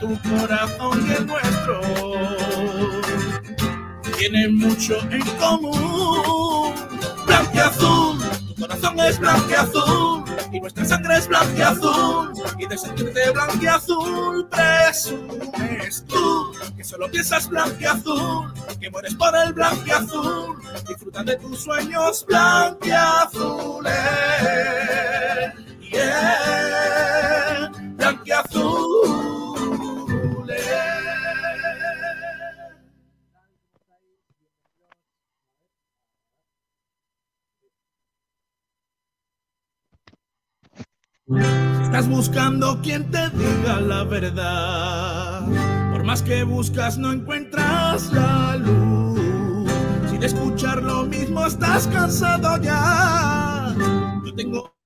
tu corazón y el nuestro tienen mucho en común. Blanqueazul, tu corazón es blanqueazul y nuestra sangre es blanqueazul y de sentirte blanqueazul presumes tú que solo piensas blanqueazul, que mueres por el blanqueazul, disfruta de tus sueños blanqueazules. Yeah, estás buscando quien te diga la verdad, por más que buscas no encuentras la luz. Si de escuchar lo mismo estás cansado ya, yo tengo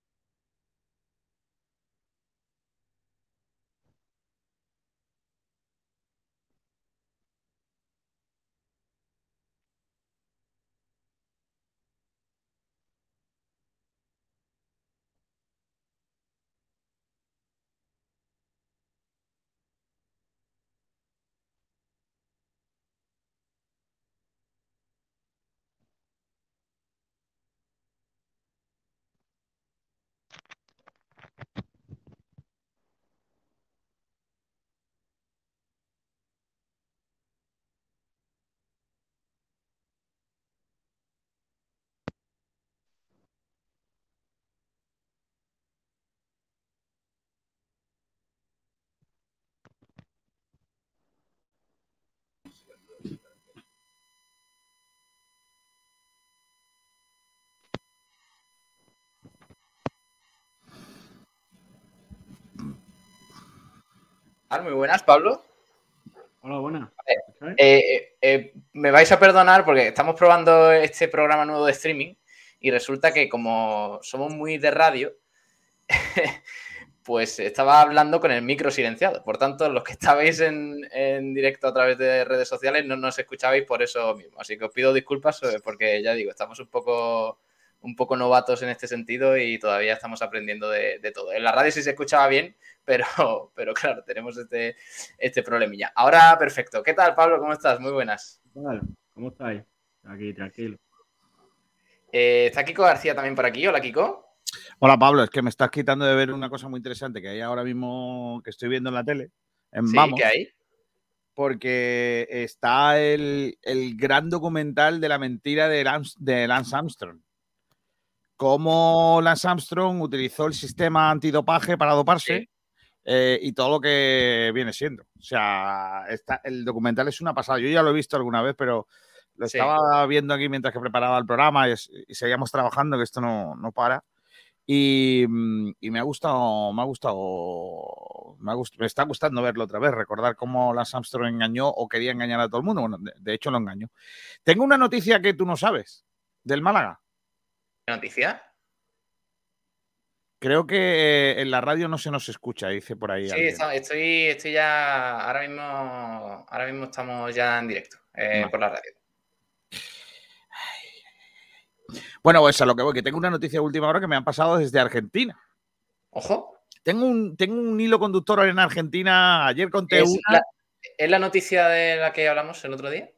Ah, Muy buenas, Pablo. Hola, buenas. Eh, eh, eh, me vais a perdonar porque estamos probando este programa nuevo de streaming y resulta que como somos muy de radio, pues estaba hablando con el micro silenciado. Por tanto, los que estabais en, en directo a través de redes sociales no nos escuchabais por eso mismo. Así que os pido disculpas porque ya digo, estamos un poco, un poco novatos en este sentido y todavía estamos aprendiendo de, de todo. En la radio sí se escuchaba bien, pero, pero claro, tenemos este, este problemilla. Ahora, perfecto. ¿Qué tal, Pablo? ¿Cómo estás? Muy buenas. ¿Qué tal? ¿Cómo estáis? Aquí, tranquilo. Eh, está Kiko García también por aquí. Hola, Kiko. Hola Pablo, es que me estás quitando de ver una cosa muy interesante que hay ahora mismo que estoy viendo en la tele, en Sí, Vamos, ¿qué hay? porque está el, el gran documental de la mentira de Lance, de Lance Armstrong. Cómo Lance Armstrong utilizó el sistema antidopaje para doparse Sí. eh, y todo lo que viene siendo. O sea, está, el documental es una pasada. Yo ya lo he visto alguna vez, pero lo Sí. estaba viendo aquí mientras que preparaba el programa y, y seguíamos trabajando, que esto no, no para. Y, y me ha gustado, me ha gustado, me, ha gust- me está gustando verlo otra vez, recordar cómo Lance Armstrong engañó o quería engañar a todo el mundo. Bueno, de, de hecho lo engañó. Tengo una noticia que tú no sabes, del Málaga. ¿Qué noticia? Creo que en la radio no se nos escucha, dice por ahí. Sí, estoy, estoy ya. Ahora mismo, ahora mismo estamos ya en directo eh, por la radio. Bueno, pues a lo que voy, que tengo una noticia de última hora que me han pasado desde Argentina. Ojo. Tengo un, tengo un hilo conductor en Argentina. Ayer conté ¿Es una. la, es la noticia de la que hablamos el otro día?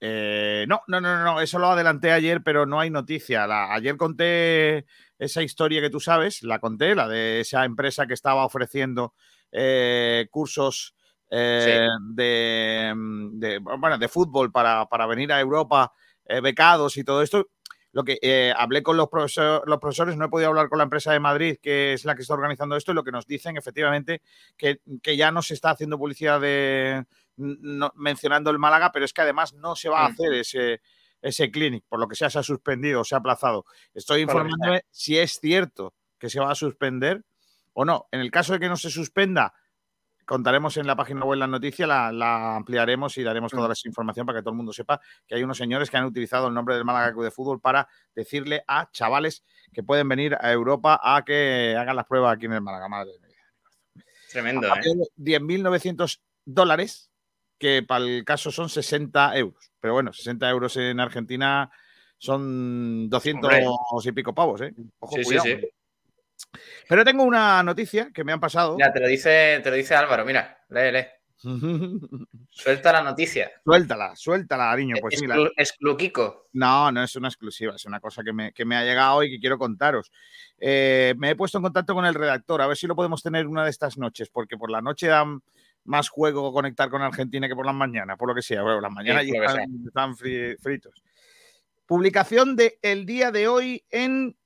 Eh, no, no, no, no, eso lo adelanté ayer, pero no hay noticia. La- ayer conté esa historia que tú sabes, la conté, la de esa empresa que estaba ofreciendo eh, cursos eh, de, de, bueno, de fútbol para, para venir a Europa, becados y todo esto. Lo que hablé con los, profesor- los profesores, no he podido hablar con la empresa de Madrid, que es la que está organizando esto, y lo que nos dicen efectivamente que, que ya no se está haciendo publicidad de, no- mencionando el Málaga, pero es que además no se va a Mm. hacer ese, ese clinic, por lo que sea, se ha suspendido, se ha aplazado. Estoy informándome si es cierto que se va a suspender o no. En el caso de que no se suspenda, contaremos en la página web la noticia, la, la ampliaremos y daremos toda Mm. esa información para que todo el mundo sepa que hay unos señores que han utilizado el nombre del Málaga Club de Fútbol para decirle a chavales que pueden venir a Europa a que hagan las pruebas aquí en el Málaga. Madre mía. Tremendo, ¿eh? Aparte de 10.900 dólares, que para el caso son 60 euros. Pero bueno, 60 euros en Argentina son 200 Hombre. y pico pavos, ¿eh? Ojo, Sí, cuidado. sí. Pero tengo una noticia que me han pasado. Mira, te lo dice, te lo dice Álvaro, mira, lee, lee. Suelta la noticia. Suéltala, suéltala, niño. Pues Exclu- excluquico. No, no es una exclusiva, es una cosa que me, que me ha llegado y que quiero contaros. Eh, me he puesto en contacto con el redactor, a ver si lo podemos tener una de estas noches, porque por la noche dan más juego conectar con Argentina que por las mañanas, por lo que sea. Bueno, las mañanas ya están, están fri- fritos. Publicación de el día de hoy en.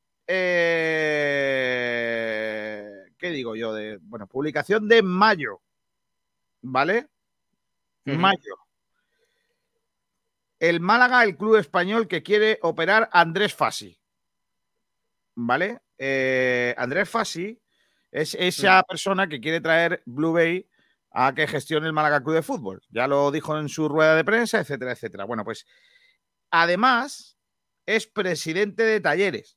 eh, ¿Qué digo yo? De, bueno, publicación de mayo. ¿Vale? Mayo. El Málaga, el club español que quiere operar a Andrés Fassi. ¿Vale? Eh, Andrés Fassi es esa persona que quiere traer Blue Bay a que gestione el Málaga Club de Fútbol. Ya lo dijo en su rueda de prensa, etcétera, etcétera. Bueno, pues además es presidente de Talleres.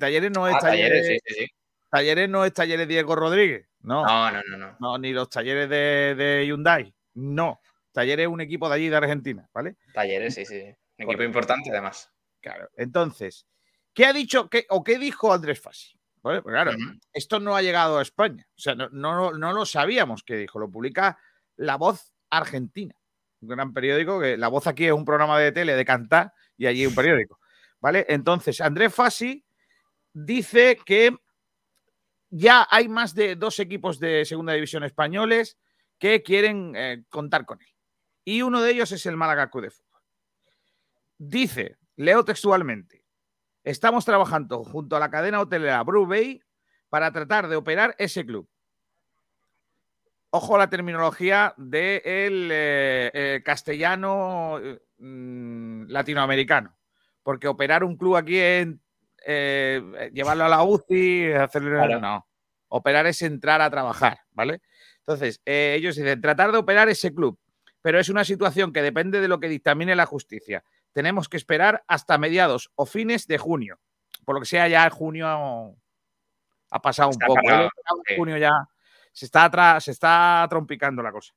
Talleres no es Ah, Talleres, talleres, sí, sí, sí. Talleres no es Talleres Diego Rodríguez. No, No, no, no, no. no, ni los talleres de, de Hyundai. No. Talleres es un equipo de allí de Argentina, ¿vale? Talleres, sí, sí. Un equipo Correcto. importante, además. Claro. Entonces, ¿qué ha dicho qué, o qué dijo Andrés Fassi? Pues claro, esto no ha llegado a España. O sea, no, no, no lo sabíamos qué dijo. Lo publica La Voz Argentina, un gran periódico que La Voz aquí es un programa de tele de cantar y allí un periódico. ¿Vale? Entonces, Andrés Fassi dice que ya hay más de dos equipos de segunda división españoles que quieren eh, contar con él. Y uno de ellos es el Málaga Club de Fútbol. Dice, leo textualmente, estamos trabajando junto a la cadena hotelera Blue Bay para tratar de operar ese club. Ojo a la terminología del castellano eh, mm, latinoamericano, porque operar un club aquí es eh, llevarlo a la UCI, hacerle... Claro. No, operar es entrar a trabajar, ¿vale? Entonces, eh, ellos dicen, tratar de operar ese club, pero es una situación que depende de lo que dictamine la justicia. Tenemos que esperar hasta mediados o fines de junio. Por lo que sea, ya junio ha pasado un poco. ¿eh? sí. Junio ya se está, se está trompicando la cosa.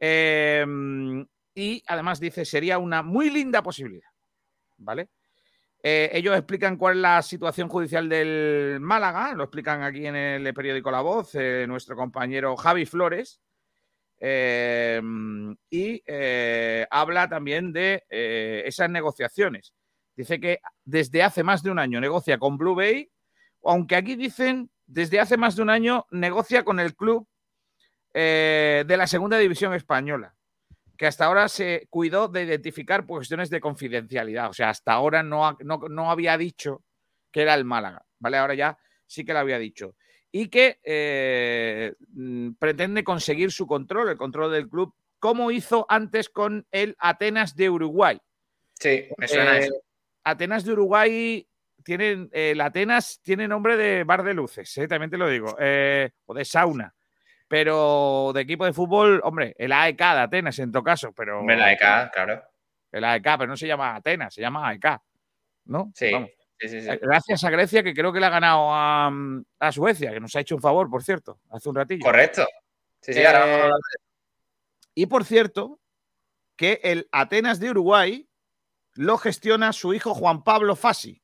Eh, y además dice, sería una muy linda posibilidad. ¿Vale? Eh, ellos explican cuál es la situación judicial del Málaga, lo explican aquí en el periódico La Voz, eh, nuestro compañero Javi Flores, eh, y eh, habla también de eh, esas negociaciones. Dice que desde hace más de un año negocia con Blue Bay, aunque aquí dicen desde hace más de un año negocia con el club de la segunda división española que hasta ahora se cuidó de identificar cuestiones de confidencialidad. O sea, hasta ahora no, no, no había dicho que era el Málaga, ¿vale? Ahora ya sí que lo había dicho. Y que eh, mm, pretende conseguir su control, el control del club, como hizo antes con el Atenas de Uruguay. Sí, me suena Eh, eso. Atenas de Uruguay tienen, el Atenas tiene nombre de bar de luces, ¿eh? también te lo digo, o de sauna. Pero de equipo de fútbol, hombre, el AEK de Atenas en todo caso, pero Hombre, la EK, claro. el AEK, pero no se llama Atenas, se llama AEK, ¿no? Sí, Vamos. Sí, sí. sí. Eh, Gracias a Grecia, que creo que le ha ganado a, a Suecia, que nos ha hecho un favor, por cierto, hace un ratillo. Correcto. Sí, sí, ahora vamos a Eh, Y por cierto, que el Atenas de Uruguay lo gestiona su hijo Juan Pablo Fassi.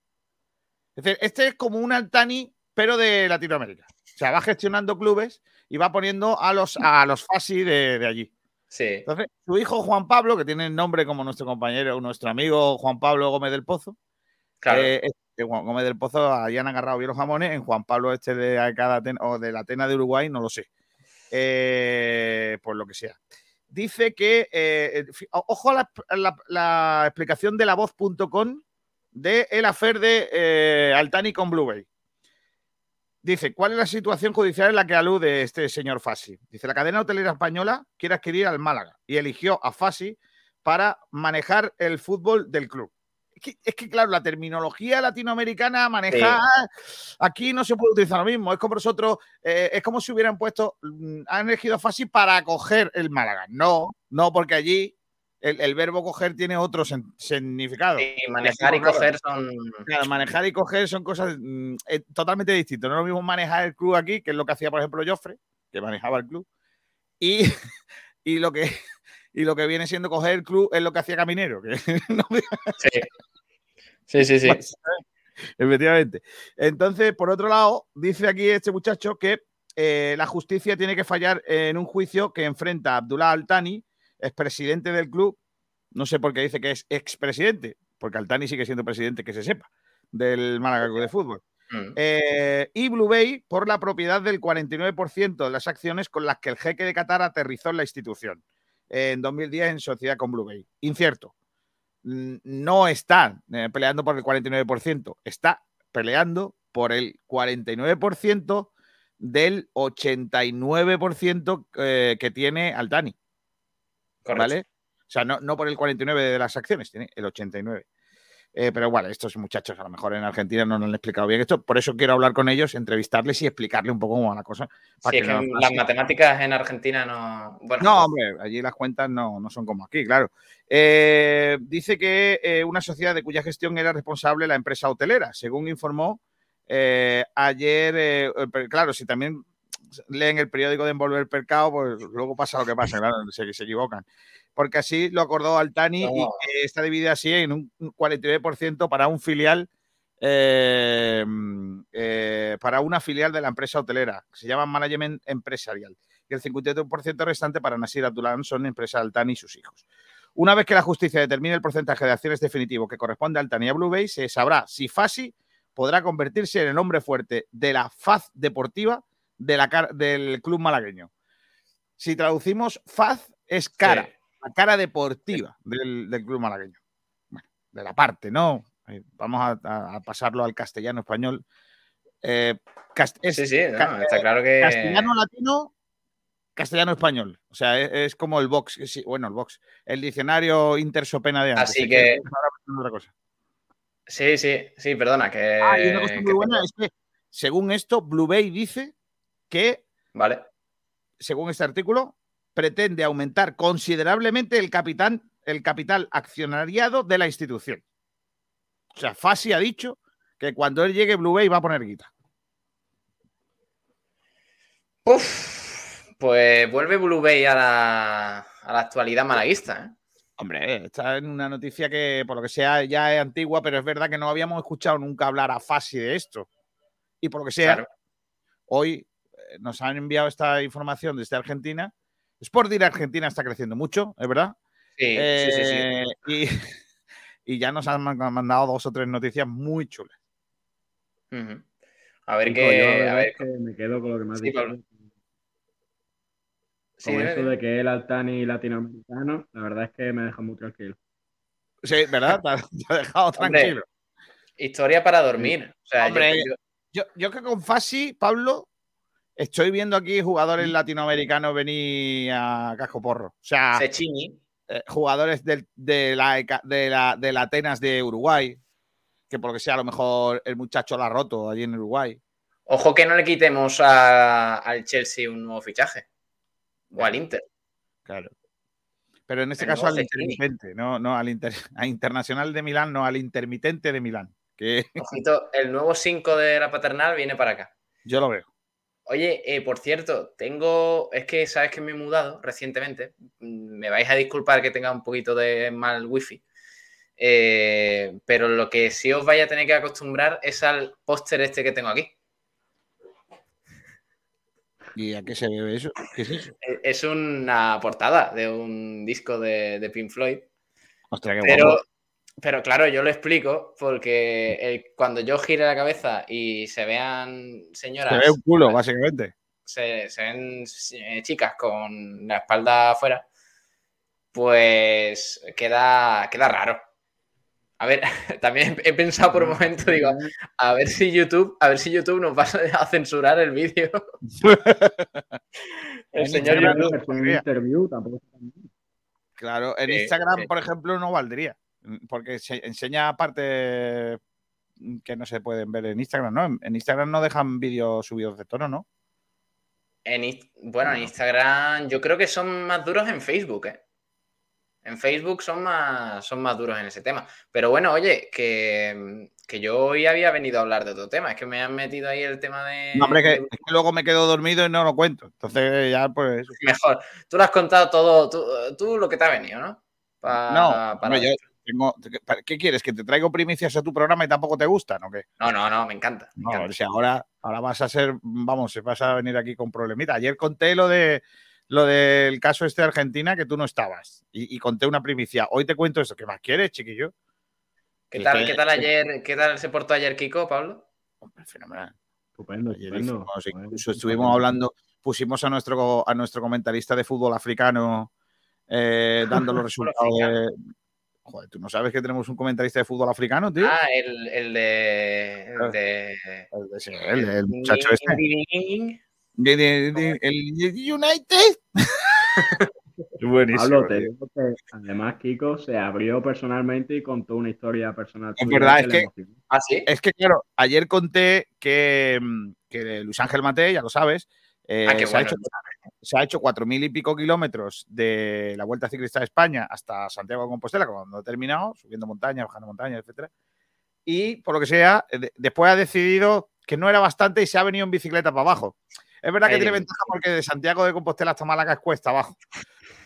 Es decir, este es como un Altani, pero de Latinoamérica. O sea, va gestionando clubes y va poniendo a los, a los Fassi de, de allí. Sí, Entonces, su hijo Juan Pablo, que tiene el nombre como nuestro compañero, nuestro amigo Juan Pablo Gómez del Pozo, claro. eh, Juan Gómez del Pozo, han agarrado bien los jamones, en Juan Pablo este de Aten- o de la Atena de Uruguay, no lo sé. Eh, por lo que sea. Dice que, eh, o- ojo a la, explicación de la voz.com de el afer de eh, Altani con Blue Bay. Dice, ¿cuál es la situación judicial en la que alude este señor Fassi? Dice, la cadena hotelera española quiere adquirir al Málaga y eligió a Fassi para manejar el fútbol del club. Es que, es que, claro, la terminología latinoamericana manejar aquí no se puede utilizar lo mismo. Es como nosotros, eh, es como si hubieran puesto, mm, han elegido Fassi para acoger el Málaga. No, no, porque allí el, el verbo coger tiene otro sen- significado. Sí, manejar y coger son. Claro, manejar y coger son cosas mm, eh, totalmente distintas. No es lo mismo manejar el club aquí, que es lo que hacía, por ejemplo, Joffre, que manejaba el club, y, y, lo, que, y lo que viene siendo coger el club es lo que hacía Caminero. Que no me- Sí. Sí, sí, sí. Efectivamente. Entonces, por otro lado, dice aquí este muchacho que eh, la justicia tiene que fallar en un juicio que enfrenta a Abdullah Altani, expresidente del club. No sé por qué dice que es expresidente, porque Altani sigue siendo presidente, que se sepa, del Málaga Club de Fútbol. Mm. Eh, y Blue Bay por la propiedad del 49% de las acciones con las que el jeque de Qatar aterrizó en la institución en 2010 en sociedad con Blue Bay. Incierto. No está eh, peleando por el 49%, está peleando por el 49% del 89% eh, que tiene Altani. Correcto. ¿Vale? O sea, no, no por el 49% de las acciones, tiene el 89%. Eh, pero bueno, estos muchachos a lo mejor en Argentina no nos han explicado bien esto, por eso quiero hablar con ellos, entrevistarles y explicarle un poco cómo va la cosa. para Sí, es que no- las matemáticas en Argentina no. Bueno, no, hombre, allí las cuentas no, no son como aquí, claro. Eh, dice que eh, una sociedad de cuya gestión era responsable la empresa hotelera, según informó ayer. claro, si también leen el periódico de Envolver Percao, pues luego pasa lo que pasa, claro, se, se equivocan. Porque así lo acordó Altani y que está dividida así en un 49% para un filial. eh, eh, para una filial de la empresa hotelera, que se llama Management Empresarial y el 52% restante para Nasir Abdullah son empresa Altani y sus hijos. Una vez que la justicia determine el porcentaje de acciones definitivo que corresponde a Altani y a Blue Bay, se sabrá si Fasi podrá convertirse en el hombre fuerte de la faz deportiva de la car- del club malagueño. Si traducimos, faz es cara, Sí. La cara deportiva del, del club malagueño. Bueno, de la parte, ¿no? Eh, Vamos a, pasarlo al castellano español. Eh, cast- es sí, sí, no, está claro que. castellano latino, castellano español. O sea, es, es como el box, bueno, el box, el diccionario intersopena de antes. Así que- otra cosa. Sí, sí, sí, perdona, que. Ah, y una cosa muy que- buena es que, según esto, Blue Bay dice que, Vale. según este artículo, pretende aumentar considerablemente el capital, el capital accionariado de la institución. O sea, Fasi ha dicho que cuando él llegue, Blue Bay va a poner guita. Uf, pues vuelve Blue Bay a la, a la actualidad malaguista. ¿eh? Hombre, está en una noticia que, por lo que sea, ya es antigua, pero es verdad que no habíamos escuchado nunca hablar a Fasi de esto. Y por lo que sea, Claro. hoy eh, nos han enviado esta información desde Argentina. Sport Direct Argentina está creciendo mucho, es verdad. Sí, sí, sí, sí. Eh, Y, y ya nos han man- mandado dos o tres noticias muy chulas. A ver qué. A ver. que me quedo con lo que me has Sí, dicho. Sí, Con eso de que el Altani latinoamericano, la verdad es que me deja muy tranquilo. Sí, ¿verdad? Te ha, te ha dejado Hombre, tranquilo. Historia para dormir. O sea, yo- Hombre, yo- Yo, yo que con Fasi, Pablo, estoy viendo aquí jugadores latinoamericanos venir a casco porro. O sea, eh, jugadores del- de, la, de, la, del Atenas de Uruguay, que por lo que sea, a lo mejor el muchacho la ha roto allí en Uruguay. Ojo que no le quitemos a- al Chelsea un nuevo fichaje. O al Inter. Claro. Pero en este caso al intermitente, no, no al inter- a Internacional de Milán, no al intermitente de Milán, que Ojito, el nuevo 5 de la paternal viene para acá. yo lo veo. Oye, eh, por cierto, tengo. Es que sabes que me he mudado recientemente. Mm, Me vais a disculpar que tenga un poquito de mal wifi. Eh, pero lo que sí os vaya a tener que acostumbrar es al póster este que tengo aquí. ¿Y a qué se debe eso? ¿Qué es eso? Eh, Es una portada de un disco de, de Pink Floyd. Ostras, qué Pero, guapo. Pero claro, yo lo explico porque el- cuando yo gire la cabeza y se vean señoras. Se ve un culo, básicamente. se, se ven eh, chicas con la espalda afuera, pues queda, queda raro. A ver, también he pensado por un momento, digo, a ver si YouTube, a ver si YouTube nos va a censurar el vídeo. el señor YouTube. Es un interview, tampoco está tan bien. Claro, en Instagram, por ejemplo, no valdría. Porque se enseña partes que no se pueden ver en Instagram, ¿no? En- Instagram no dejan vídeos subidos de tono, ¿no? En, bueno, en Instagram yo creo que son más duros en Facebook, ¿eh? En Facebook son más, son más duros en ese tema. Pero bueno, oye, que, que yo hoy había venido a hablar de otro tema. Es que me han metido ahí el tema de... No, hombre, que, es que luego me quedo dormido y no lo cuento. Entonces ya, pues... Mejor. Tú lo has contado todo, tú, tú lo que te ha venido, ¿no? Pa- No, para hombre, yo, tengo, ¿Qué quieres? ¿Que te traigo primicias a tu programa y tampoco te gustan o qué? No, no, no, me encanta. Me No, encanta. si ahora, ahora vas a ser, vamos, vas a venir aquí con problemita. Ayer conté lo de lo del caso este de Argentina que tú no estabas y, y conté una primicia. Hoy te cuento eso. ¿Qué más quieres, chiquillo? ¿Qué tal, ¿Qué tal ayer? ¿Qué tal se portó ayer Kiko, Pablo? Hombre, fenomenal. Estupendo, Ayer estupendo. hicimos- Bueno, incluso estuvimos hablando, pusimos a nuestro, a nuestro comentarista de fútbol africano eh, dando los resultados de. Joder, ¿tú no sabes que tenemos un comentarista de fútbol africano, tío? Ah, el, el de. El de. El, de ese, el- el muchacho este. este. De- de- de- el United. Buenísimo. Pablo, te tío. digo que además Kiko se abrió personalmente y contó una historia personal. Es verdad, es que-. Ah, sí. Es que, claro, ayer conté que, mm, que Luis Ángel Mate, ya lo sabes, eh, Ah, qué se, ha hecho, se ha hecho cuatro mil y pico kilómetros de la Vuelta Ciclista de España hasta Santiago de Compostela, cuando ha terminado, subiendo montañas, bajando montañas, etcétera. Y por lo que sea, de- después ha decidido que no era bastante y se ha venido en bicicleta para abajo. Es verdad que Ay, tiene ventaja porque de Santiago de Compostela hasta Málaga es cuesta abajo.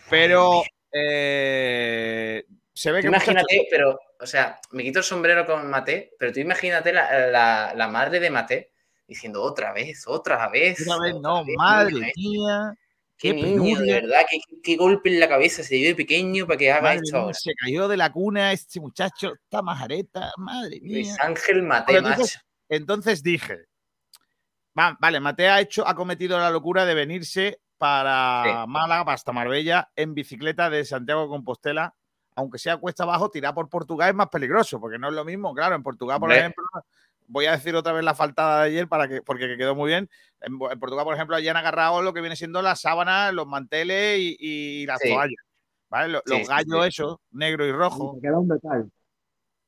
Pero eh, se ve que imagínate, pero, o sea, me quito el sombrero con Mate, pero tú imagínate la, la- la madre de Mate diciendo otra vez, otra vez. Otra vez, no, vez, madre vez. mía. Qué qué niño, de verdad, qué, qué golpe en la cabeza se dio de pequeño para que haga Madre esto mía, se cayó de la cuna este muchacho, está majareta, madre Luis mía. Ángel Mate, entonces- dije, va, vale, Mateo ha hecho, ha cometido la locura de venirse para Sí. Málaga, hasta Marbella, en bicicleta de Santiago de Compostela, aunque sea cuesta abajo, tirar por Portugal es más peligroso, porque no es lo mismo, claro, en Portugal, por ejemplo, voy a decir otra vez la faltada de ayer para que, porque quedó muy bien. En, en Portugal, por ejemplo, allí han agarrado lo que viene siendo las sábanas, los manteles y, y las Sí. toallas. ¿vale? Los, Sí, los gallos sí. esos, negro y rojo. Queda un detalle.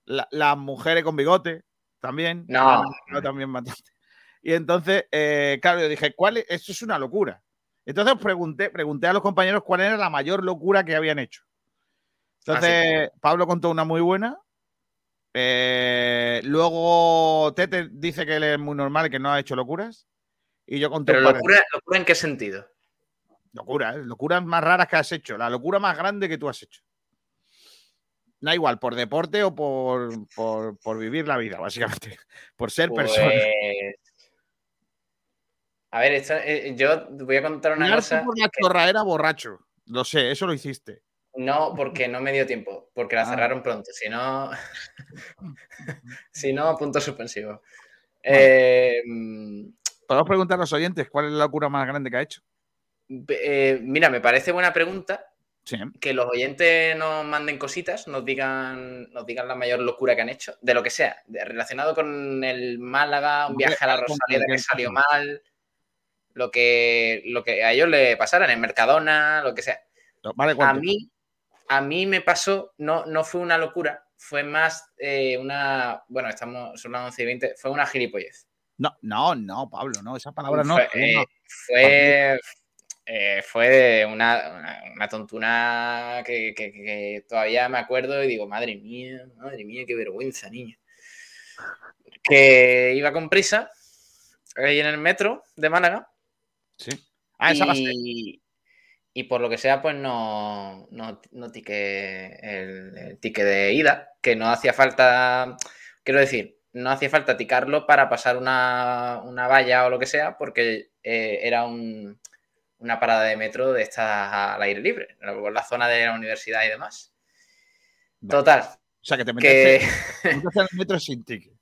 La- las mujeres con bigote también. No. Ah, no, también bastante. Y entonces, eh, claro, yo dije, ¿cuál es? Esto es una locura. Entonces pregunté, pregunté a los compañeros cuál era la mayor locura que habían hecho. Entonces, Pablo contó una muy buena. Eh, luego Tete dice que él es muy normal y que no ha hecho locuras. Y yo conté Pero locura, locura en qué sentido? Locura, ¿eh? locuras más raras que has hecho. La locura más grande que tú has hecho. Da igual, por deporte o por, por, por vivir la vida, básicamente. Por ser persona. Pues... A ver, esto, eh, yo voy a contar una cosa. por la chorraera borracho. Lo sé, eso lo hiciste. No, porque no me dio tiempo, porque la Ah. cerraron pronto. Si no, si no, punto suspensivo. Eh, Podemos preguntar a los oyentes cuál es la locura más grande que ha hecho. eh, mira, me parece buena pregunta Sí. que los oyentes nos manden cositas, nos digan, nos digan la mayor locura que han hecho, de lo que sea, de- relacionado con el Málaga, un viaje a la Rosaleda que salió mal, lo que, lo que a ellos le pasara en Mercadona, lo que sea. Vale, A mí, a mí me pasó, no, no fue una locura, fue más eh, una, bueno, estamos, son las 11 y 20, fue una gilipollez. No, no, no, Pablo, no, esa palabra no. fue, todavía no. eh, fue, eh, fue una, una, una tontuna que, que- que todavía me acuerdo y digo, madre mía, madre mía, qué vergüenza, niño. Que iba con prisa ahí en el metro de Málaga Sí. Ah, esa y, y por lo que sea, pues no, no, no tiqué el, el ticket de ida, que no hacía falta, quiero decir, no hacía falta ticarlo para pasar una, una valla o lo que sea, porque eh, era un- una parada de metro de estas al aire libre, por la zona de la universidad y demás. Vale. Total, O sea, que te que metiste, te metiste en el metro sin ticket.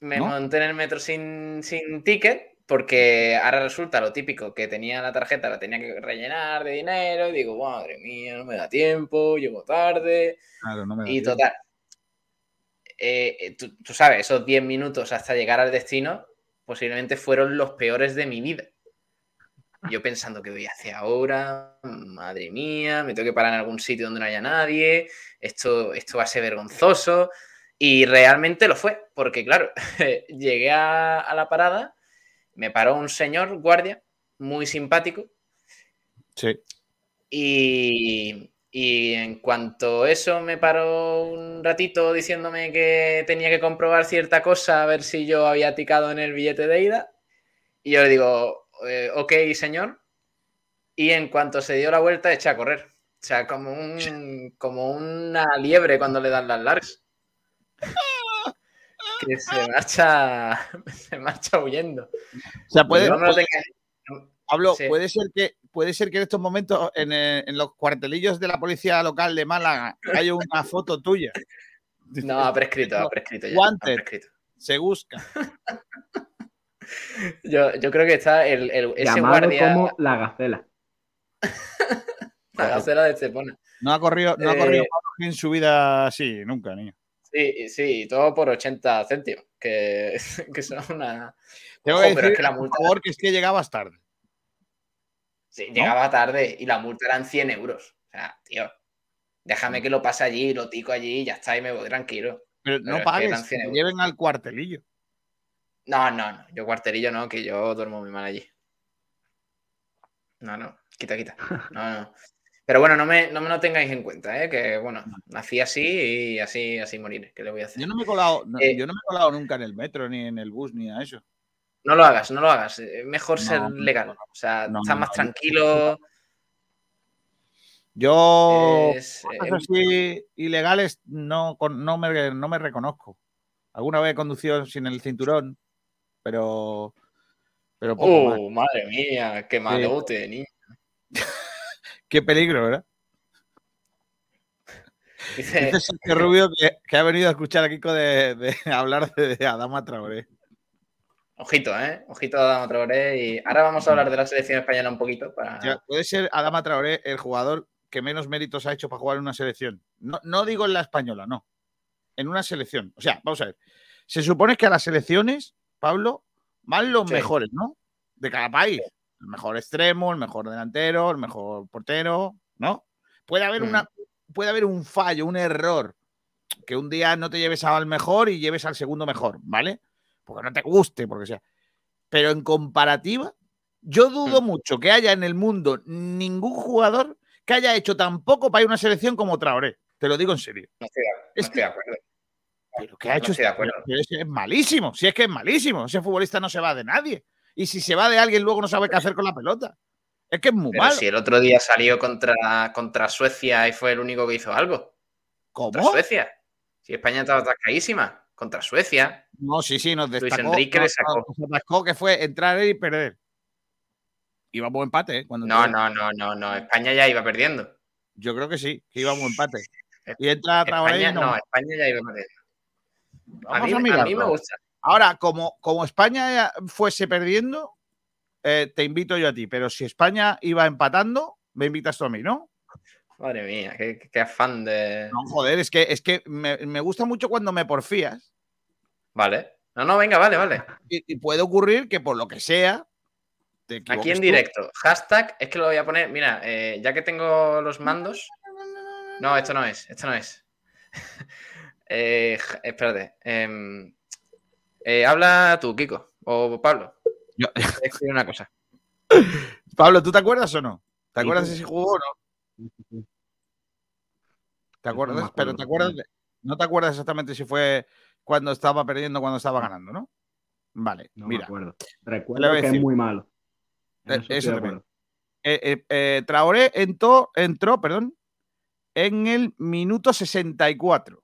me ¿No? monté en el metro sin, sin ticket, porque ahora resulta lo típico, que tenía la tarjeta, la tenía que rellenar de dinero, y digo, madre mía, no me da tiempo, llego tarde, Claro, no me da y tiempo. total. eh, eh, tú, tú sabes, esos 10 minutos hasta llegar al destino posiblemente fueron los peores de mi vida. Yo pensando que voy hacia ahora, madre mía, me tengo que parar en algún sitio donde no haya nadie, esto, esto va a ser vergonzoso. Y realmente lo fue, porque claro, llegué a, a la parada, me paró un señor guardia muy simpático Sí. y, y en cuanto eso me paró un ratito diciéndome que tenía que comprobar cierta cosa, a ver si yo había ticado en el billete de ida. Y yo le digo, eh, ok, señor. Y en cuanto se dio la vuelta, eché a correr. sea, como, un, como una liebre cuando le dan las largas. que se marcha, se marcha huyendo. O sea, puede, No puede- Pablo, sí. puede ser que puede ser que en estos momentos en, eh, en los cuartelillos de la policía local de Málaga haya una foto tuya. No, ha prescrito, ha prescrito ya. ha prescrito. Se busca. Yo, yo creo que está el, el- ese Llamado guardia, como la gacela. la gacela de Estepona. No ha corrido, no ha Eh, corrido en su vida así, nunca, niño. Sí, sí, todo por 80 céntimos, que, que son una... Tengo Ojo, que pero decir, es que la por multa- favor, que es que llegabas tarde. Sí, llegaba tarde y la multa eran 100 euros. O sea, tío, déjame que lo pase allí, lo tico allí y ya está, y me voy tranquilo. Pero, Pero no pagues, que 100 te euros. lleven al cuartelillo. No, no, no, yo cuarterillo no, que yo duermo muy mal allí. No, no, quita, quita. No, no. Pero bueno, no me, no me lo tengáis en cuenta, ¿eh? que bueno, nací así y así, así moriré. ¿Qué le voy a hacer? Yo no me he colado, no, Eh, yo no me he colado nunca en el metro, ni en el bus, ni a eso. No lo hagas, no lo hagas. Es mejor No, ser no, legal. O sea, estás más tranquilo. Yo es, cosas eh, así ilegales no, no, me, no me reconozco. Alguna vez he conducido sin el cinturón, pero, pero poco más. ¡Oh, madre mía! ¡Qué malote, niño! Qué peligro, ¿verdad? Dice, Sergio Rubio que, que ha venido a escuchar a Kiko de, de hablar de, de Adama Traoré. ojito, ¿eh? Ojito a Adama Traoré. Y ahora vamos a hablar de la selección española un poquito. Para... O sea, puede ser Adama Traoré el jugador que menos méritos ha hecho para jugar en una selección. No, no digo en la española, no. En una selección. O sea, vamos a ver. Se supone que a las selecciones, Pablo, van los Sí. mejores, ¿no? De cada país. El mejor extremo, el mejor delantero, el mejor portero, ¿no? Puede haber, Mm. una, puede haber un fallo, un error. Que un día no te lleves al mejor y lleves al segundo mejor, ¿vale? Porque no te guste, porque sea. Pero en comparativa, yo dudo mucho que haya en el mundo ningún jugador que haya hecho tan poco para ir a una selección como Traoré. Te lo digo en serio. No estoy de, no Es estoy de acuerdo. Pero que ha No hecho estoy de acuerdo. pero ese es malísimo. Si es que es malísimo. Ese futbolista no se va de nadie. Y si se va de alguien, luego no sabe qué hacer con la pelota. Es que es muy Pero malo. si el otro día salió contra, contra Suecia y fue el único que hizo algo. Contra ¿Cómo? Suecia. Si España estaba atascadísima. Contra Suecia. No, sí, sí, nos Luis destacó. Enrique le sacó. nos atascó que fue entrar y perder. Íbamos empate, ¿eh? Cuando No, entró. no, no, no, no. España ya iba perdiendo. Yo creo que sí, que íbamos empate. Y entra Traoré España, y no, nos- España ya iba perdiendo. A mí, a a mí me gusta. Ahora, como, como España fuese perdiendo, eh, te invito yo a ti. Pero si España iba empatando, me invitas tú a mí, ¿no? Madre mía, qué, qué afán de. No, joder, es que, es que me, me gusta mucho cuando me porfías. Vale. No, no, venga, vale, vale. Y, y puede ocurrir que por lo que sea. Te Aquí en tú. directo. Hashtag, es que lo voy a poner. Mira, eh, ya que tengo los mandos. No, esto no es, esto no es. Eh, espérate. Eh, habla tú, Kiko. O Pablo. Yo- escribir una cosa. Pablo, ¿tú te acuerdas o no? ¿Te acuerdas si jugó o no? ¿Te acuerdas? me Pero te acuerdas no te acuerdas exactamente si fue cuando estaba perdiendo o cuando estaba ganando, ¿no? Vale, No me mira. acuerdo. Le Recuerdo que decir. es muy malo. En Eh, eso eso también. acuerdo. Eh, eh, eh, Traoré entró, entró, perdón, en el minuto 64.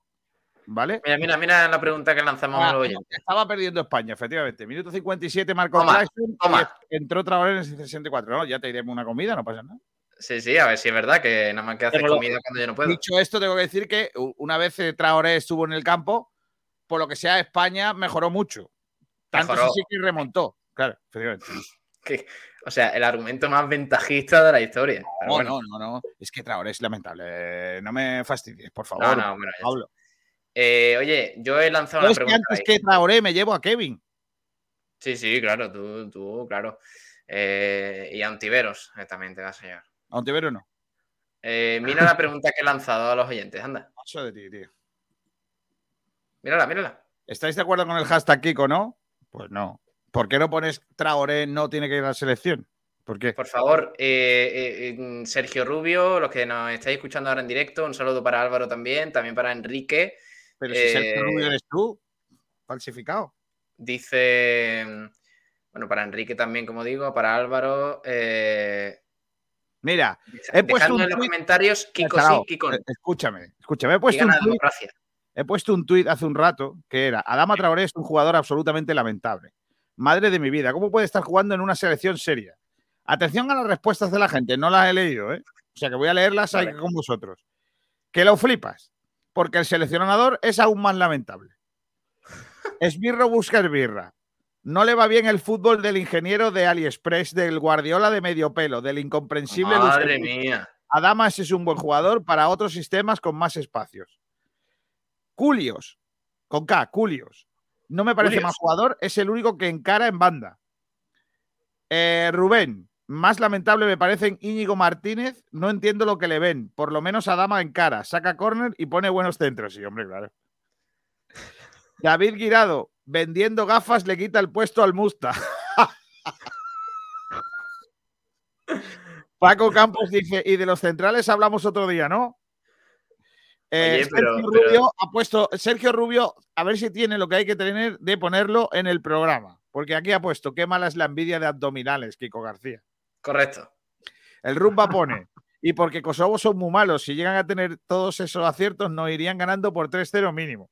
¿Vale? Mira, mira, mira la pregunta que lanzamos a Ah, los oyentes. estaba perdiendo España, efectivamente. Minuto 57 marcó Toma, Claxon toma. entró Traoré en el 64. No, ya te iremos una comida, no pasa nada. Sí, sí, a ver si es verdad que nada más que hacer comida cuando yo no puedo. Dicho esto, tengo que decir que una vez eh, Traoré estuvo en el campo, por lo que sea, España mejoró mucho. Tanto Mejoró. así que remontó. Claro, efectivamente. Que- o sea, el argumento más ventajista de la historia. Pero No, bueno, no, no, no. Es que Traoré es lamentable. Eh, No me fastidies, por favor. no, no, bueno. Pablo. Eh, oye, yo he lanzado No una es que pregunta. antes ahí. que Traoré me llevo a Kevin. Sí, sí, claro, tú, tú, claro. Eh, y a Ontiveros eh, también te vas a llevar. A Ontivero no. Eh, mira la pregunta que he lanzado a los oyentes, anda. De ti, tío. Mírala, mírala. ¿Estáis de acuerdo con el hashtag Kiko, no? Pues no. ¿Por qué no pones Traoré no tiene que ir a la selección? ¿Por qué? Por favor, eh, eh, eh, Sergio Rubio, los que nos estáis escuchando ahora en directo, un saludo para Álvaro también, también para Enrique. Pero si eh, Sergio Rubio eres tú, falsificado. Dice, bueno, para Enrique también, como digo, para Álvaro. eh, Mira, he puesto un en los tuit- comentarios Kiko sí, Kiko eh, Escúchame, escúchame. He puesto, un tuit, he puesto un tuit hace un rato que era: Adama Traoré es un jugador absolutamente lamentable. Madre de mi vida, ¿cómo puede estar jugando en una selección seria? Atención a las respuestas de la gente, no las he leído, ¿eh? O sea que voy a leerlas ahí con vosotros. Que lo flipas, porque el seleccionador es aún más lamentable. Esbirro busca esbirra. No le va bien el fútbol del ingeniero de AliExpress, del Guardiola de medio pelo, del incomprensible Luis Madre Enrique. mía. Adamas es un buen jugador para otros sistemas con más espacios. Culios, con K, Culios. No me parece Culios. más jugador, es el único que encara en banda. Eh, Rubén, más lamentable me parecen Íñigo Martínez, no entiendo lo que le ven. Por lo menos Adama encara, saca córner y pone buenos centros. Sí, hombre, claro. David Guirado, vendiendo gafas le quita el puesto al Musta. Paco Campos dice, y de los centrales hablamos otro día, ¿no? Eh, Oye, pero- Sergio pero- Rubio ha puesto, Sergio Rubio, a ver si tiene lo que hay que tener de ponerlo en el programa. Porque aquí ha puesto, qué mala es la envidia de abdominales, Kiko García. Correcto. El Rumba pone, y porque Kosovo son muy malos, si llegan a tener todos esos aciertos, nos irían ganando por 3-0 mínimo.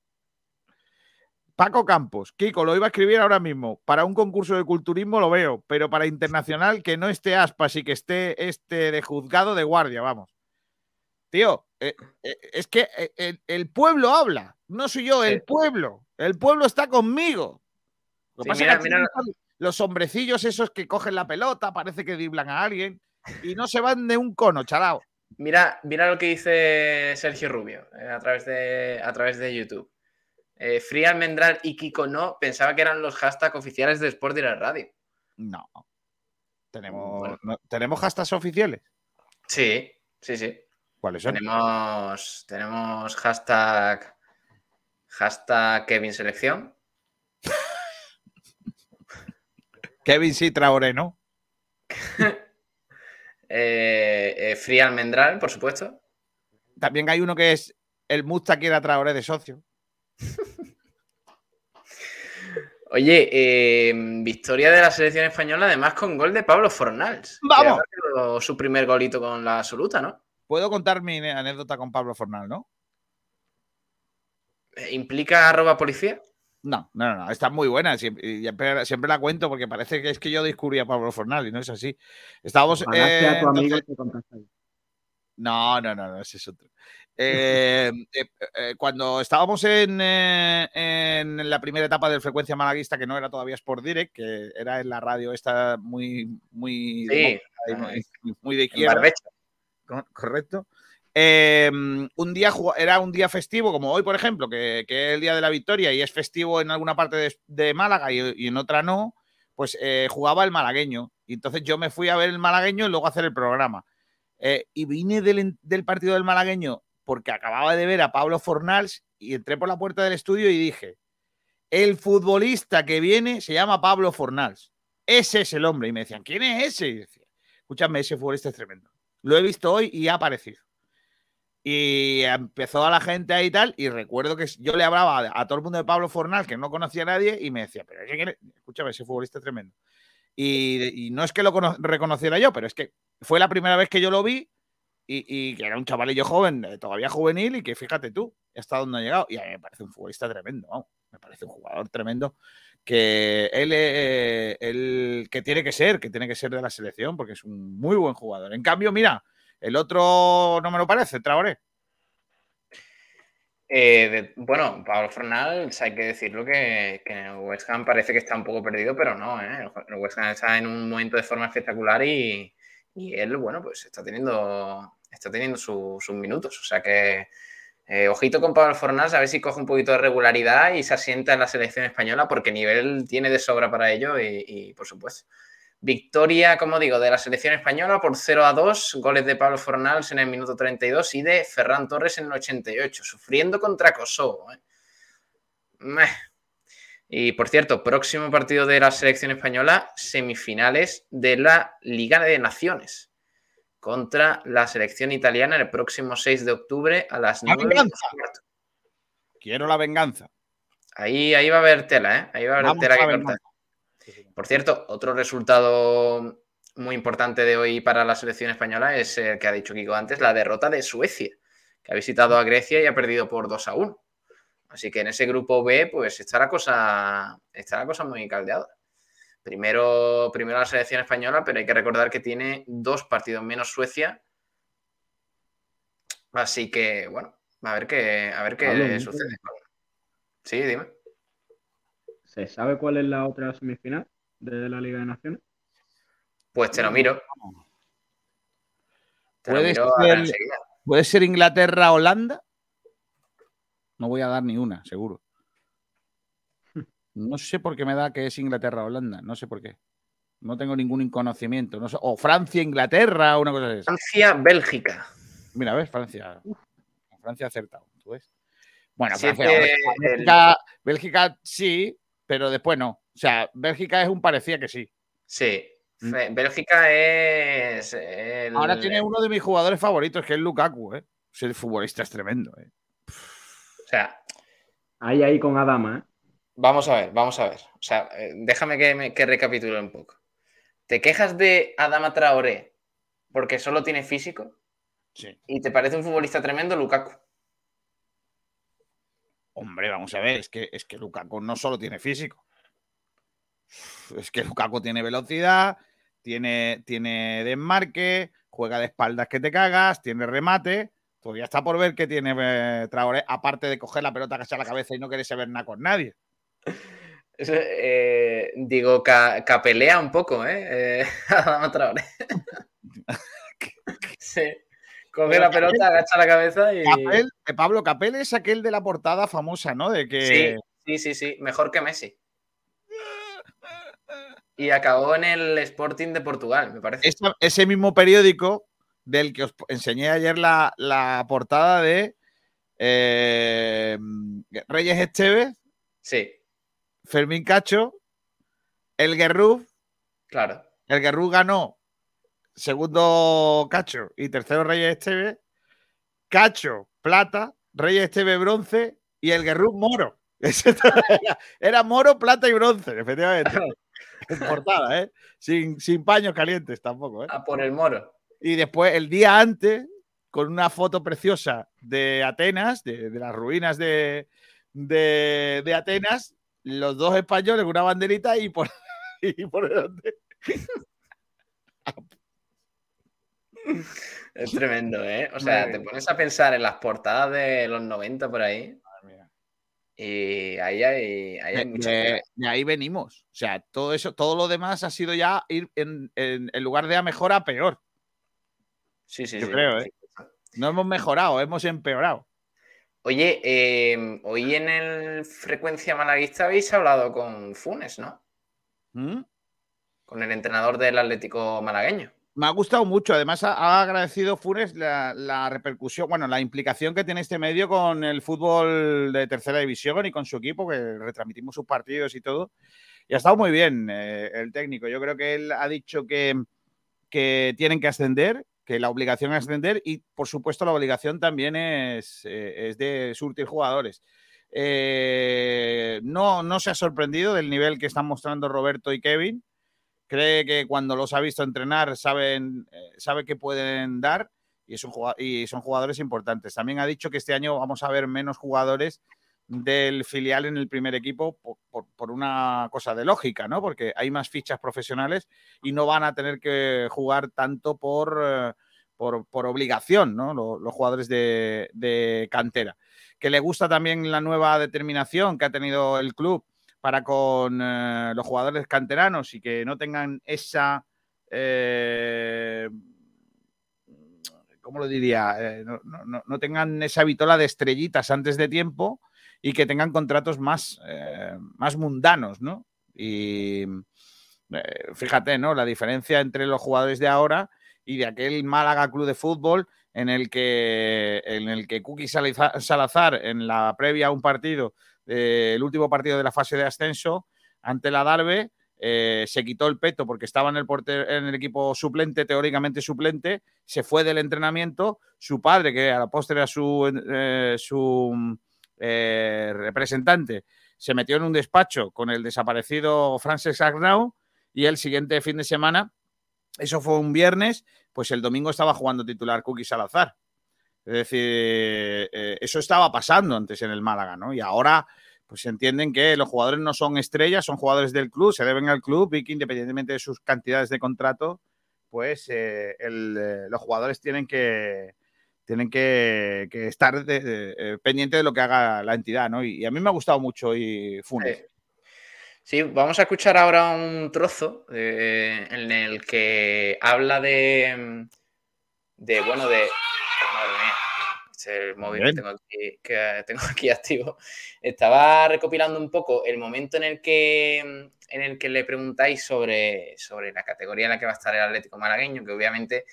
Paco Campos, Kiko, lo iba a escribir ahora mismo. Para un concurso de culturismo lo veo, pero para internacional que no esté aspas y que esté este de juzgado de guardia, vamos. Tío, eh, eh, es que eh, el, el pueblo habla, no soy yo, el pueblo. El pueblo está conmigo. Lo Sí, pasa mira, que mira- los hombrecillos esos que cogen la pelota, parece que driblan a alguien y no se van de un cono, chalao. Mira, mira lo que dice Sergio Rubio eh, a, través de, a través de YouTube. Eh, Free Almendral y Kiko no pensaba que eran los hashtags oficiales de Sport Direct Radio. No. Tenemos, Bueno. no- ¿Tenemos hashtags oficiales. Sí, sí, sí. ¿Cuáles son? Tenemos, tenemos hashtag, hashtag Kevin Selección. Kevin sí, Traoré, ¿no? eh, eh, Free Almendral, por supuesto. También hay uno que es el Musta quiere a Traoré de socio. Oye, eh, victoria de la selección española, además con gol de Pablo Fornals. que ¡Vamos! su primer golito con la absoluta, ¿no? Puedo contar mi anécdota con Pablo Fornal, ¿no? Eh, ¿Implica arroba policía? No, no, no, está muy buena. Siempre, y siempre, siempre la cuento porque parece que es que yo descubrí a Pablo Fornal y no es así. Estábamos. Eh, tu amigo entonces- y te contaste ahí. No, no, no, no, ese es otro. Eh, eh, eh, cuando estábamos en, eh, en la primera etapa del Frecuencia Malaguista, que no era todavía Sport Direct, que era en la radio esta muy, muy, Sí, muy, muy de izquierda. Correcto. Eh, un día era un día festivo, como hoy, por ejemplo, que, es el día de la victoria y es festivo en alguna parte de, Málaga y, y en otra no, pues eh, jugaba el malagueño. Y entonces yo me fui a ver el malagueño y luego a hacer el programa. Eh, y vine del, del partido del malagueño porque acababa de ver a Pablo Fornals y entré por la puerta del estudio y dije, el futbolista que viene se llama Pablo Fornals. Ese es el hombre. Y me decían, ¿quién es ese? Y decía, escúchame, ese futbolista es tremendo. Lo he visto hoy y ha aparecido. Y empezó a la gente ahí y tal, y recuerdo que yo le hablaba a, a todo el mundo de Pablo Fornal, que no conocía a nadie, y me decía, pero ¿qué escúchame, ese futbolista tremendo. Y, no es que lo cono- reconociera yo, pero es que fue la primera vez que yo lo vi, y, que era un chavalillo joven, eh, todavía juvenil, y que fíjate tú, hasta dónde ha llegado. Y a mí me parece un futbolista tremendo, me parece un jugador tremendo, que él, eh, que tiene que ser, que tiene que ser de la selección, porque es un muy buen jugador. En cambio, mira, el otro no me lo parece, Traoré. Eh, bueno, Pablo Fornals, hay que decirlo que, que el West Ham parece que está un poco perdido, pero no, ¿eh? El West Ham está en un momento de forma espectacular y, él, bueno, pues está teniendo, está teniendo su- sus minutos. O sea que, eh, ojito con Pablo Fornals, a ver si coge un poquito de regularidad y se asienta en la selección española, porque nivel tiene de sobra para ello y, por supuesto. Victoria, como digo, de la selección española por 0 a 2, goles de Pablo Fornals en el minuto 32 y de Ferran Torres en el 88, sufriendo contra Kosovo. ¿eh? Y por cierto, próximo partido de la selección española, semifinales de la Liga de Naciones contra la selección italiana el próximo 6 de octubre a las ¡La 9 venganza! menos cuarto. Quiero la venganza. Ahí, ahí va a haber tela, ¿eh? Ahí va a haber Vamos tela que cortar. Por cierto, otro resultado muy importante de hoy para la selección española es el que ha dicho Kiko antes, la derrota de Suecia, que ha visitado a Grecia y ha perdido por 2 a 1. Así que en ese grupo B, pues está la cosa, está la cosa muy caldeada. Primero, primero la selección española, pero hay que recordar que tiene dos partidos menos Suecia. Así que, bueno, a ver qué, a ver qué sucede. Sí, dime. ¿Se sabe cuál es la otra semifinal de la Liga de Naciones? Pues te lo miro. ¿Puede, ser, ¿Puede ser Inglaterra-Holanda? No voy a dar ni una, seguro. No sé por qué me da que es Inglaterra-Holanda, no sé por qué. No tengo ningún conocimiento. No o Francia-Inglaterra, una cosa así. Francia-Bélgica. Mira, ves, Francia. Francia acertado, ¿tú ves? Bueno, Francia, Bélgica, sí, pero después no. O sea, Bélgica es un parecía que sí. Sí. Mm. Bélgica es. Ahora tiene uno de mis jugadores favoritos, que es Lukaku, ¿eh? Ser futbolista es tremendo, ¿eh? O sea. Ahí, ahí con Adama, ¿eh? Vamos a ver, vamos a ver. O sea, eh, déjame que, que recapitule un poco. ¿Te quejas de Adama Traoré porque solo tiene físico? Sí. ¿Y te parece un futbolista tremendo, Lukaku? Hombre, vamos a ver, es que, es que Lukaku no solo tiene físico. Es que Lukaku tiene velocidad, tiene, tiene desmarque, juega de espaldas que te cagas, tiene remate. Todavía está por ver que tiene eh, Traoré, aparte de coger la pelota, cachar la cabeza y no querer saber nada con nadie. Eh, digo, capelea un poco, ¿eh? eh Traoré. sí. Coge la pelota, agacha la cabeza y. Pablo Capel es aquel de la portada famosa, ¿no? De que. Sí, sí, sí, Mejor que Messi. Y acabó en el Sporting de Portugal, me parece. ese mismo periódico del que os enseñé ayer la, portada de eh, Reyes Esteves. Sí. Fermín Cacho. El Guerrú. Claro. El Guerrú ganó segundo Cacho y tercero Reyes Esteve, Cacho, plata, Reyes Esteve, bronce y el Guerrú, moro. Era, moro, plata y bronce, efectivamente. en portada, ¿eh? Sin, sin paños calientes tampoco, ¿eh? A por el moro. Y después, el día antes, con una foto preciosa de Atenas, de, las ruinas de, de, Atenas, los dos españoles, una banderita y por, y por delante. Es tremendo, ¿eh? O sea, te pones a pensar en las portadas de los 90 por ahí. Y ahí hay, ahí de, ahí venimos. O sea, todo eso, todo lo demás ha sido ya ir en, lugar de a mejor a peor. Sí, sí, Yo sí. creo, ¿eh? No hemos mejorado, hemos empeorado. Oye, em, hoy en el Frecuencia Malaguista habéis hablado con Funes, ¿no? ¿Mm? Con el entrenador del Atlético Malagueño. Me ha gustado mucho. Además, ha, agradecido Funes la, repercusión, bueno, la implicación que tiene este medio con el fútbol de tercera división y con su equipo, que retransmitimos sus partidos y todo. Y ha estado muy bien eh, el técnico. Yo creo que él ha dicho que, que, tienen que ascender, que la obligación es ascender y, por supuesto, la obligación también es, eh, es de surtir jugadores. Eh, no, no se ha sorprendido del nivel que están mostrando Roberto y Kevin cree que cuando los ha visto entrenar saben, eh, sabe que pueden dar y, es un, y son jugadores importantes. También ha dicho que este año vamos a ver menos jugadores del filial en el primer equipo por, una cosa de lógica, ¿no? Porque hay más fichas profesionales y no van a tener que jugar tanto por, eh, por, obligación, ¿no? Los, jugadores de, de, cantera. Que le gusta también la nueva determinación que ha tenido el club para con eh, los jugadores canteranos y que no tengan esa... Eh, ¿Cómo lo diría? Eh, no, tengan esa vitola de estrellitas antes de tiempo y que tengan contratos más, más mundanos, ¿no? Y fíjate, ¿no? La diferencia entre los jugadores de ahora y de aquel Málaga Club de Fútbol en el que, en el que Kuki Salazar en la previa a un partido eh, el último partido de la fase de ascenso ante la Darbe. Eh, se quitó el peto porque estaba en el, equipo suplente, teóricamente suplente, se fue del entrenamiento. Su padre, que a la postre era su, eh, su representante, se metió en un despacho con el desaparecido Francis Agnau y el siguiente fin de semana eso fue un viernes, pues el domingo estaba jugando titular Cookie Salazar. Es decir, eh, eso estaba pasando antes en el Málaga, ¿no? Y ahora, pues entienden que los jugadores no son estrellas, son jugadores del club, se deben al club y que independientemente de sus cantidades de contrato, pues eh, eh, los jugadores tienen que, tienen que, estar pendientes de lo que haga la entidad, ¿no? Y, a mí me ha gustado mucho y Funes. Sí, vamos a escuchar ahora un trozo en el que habla de, de bueno, de... El móvil que tengo, aquí, que tengo aquí activo. Estaba recopilando un poco el momento en el que, en el que le preguntáis sobre, sobre la categoría en la que va a estar el Atlético Malagueño, que obviamente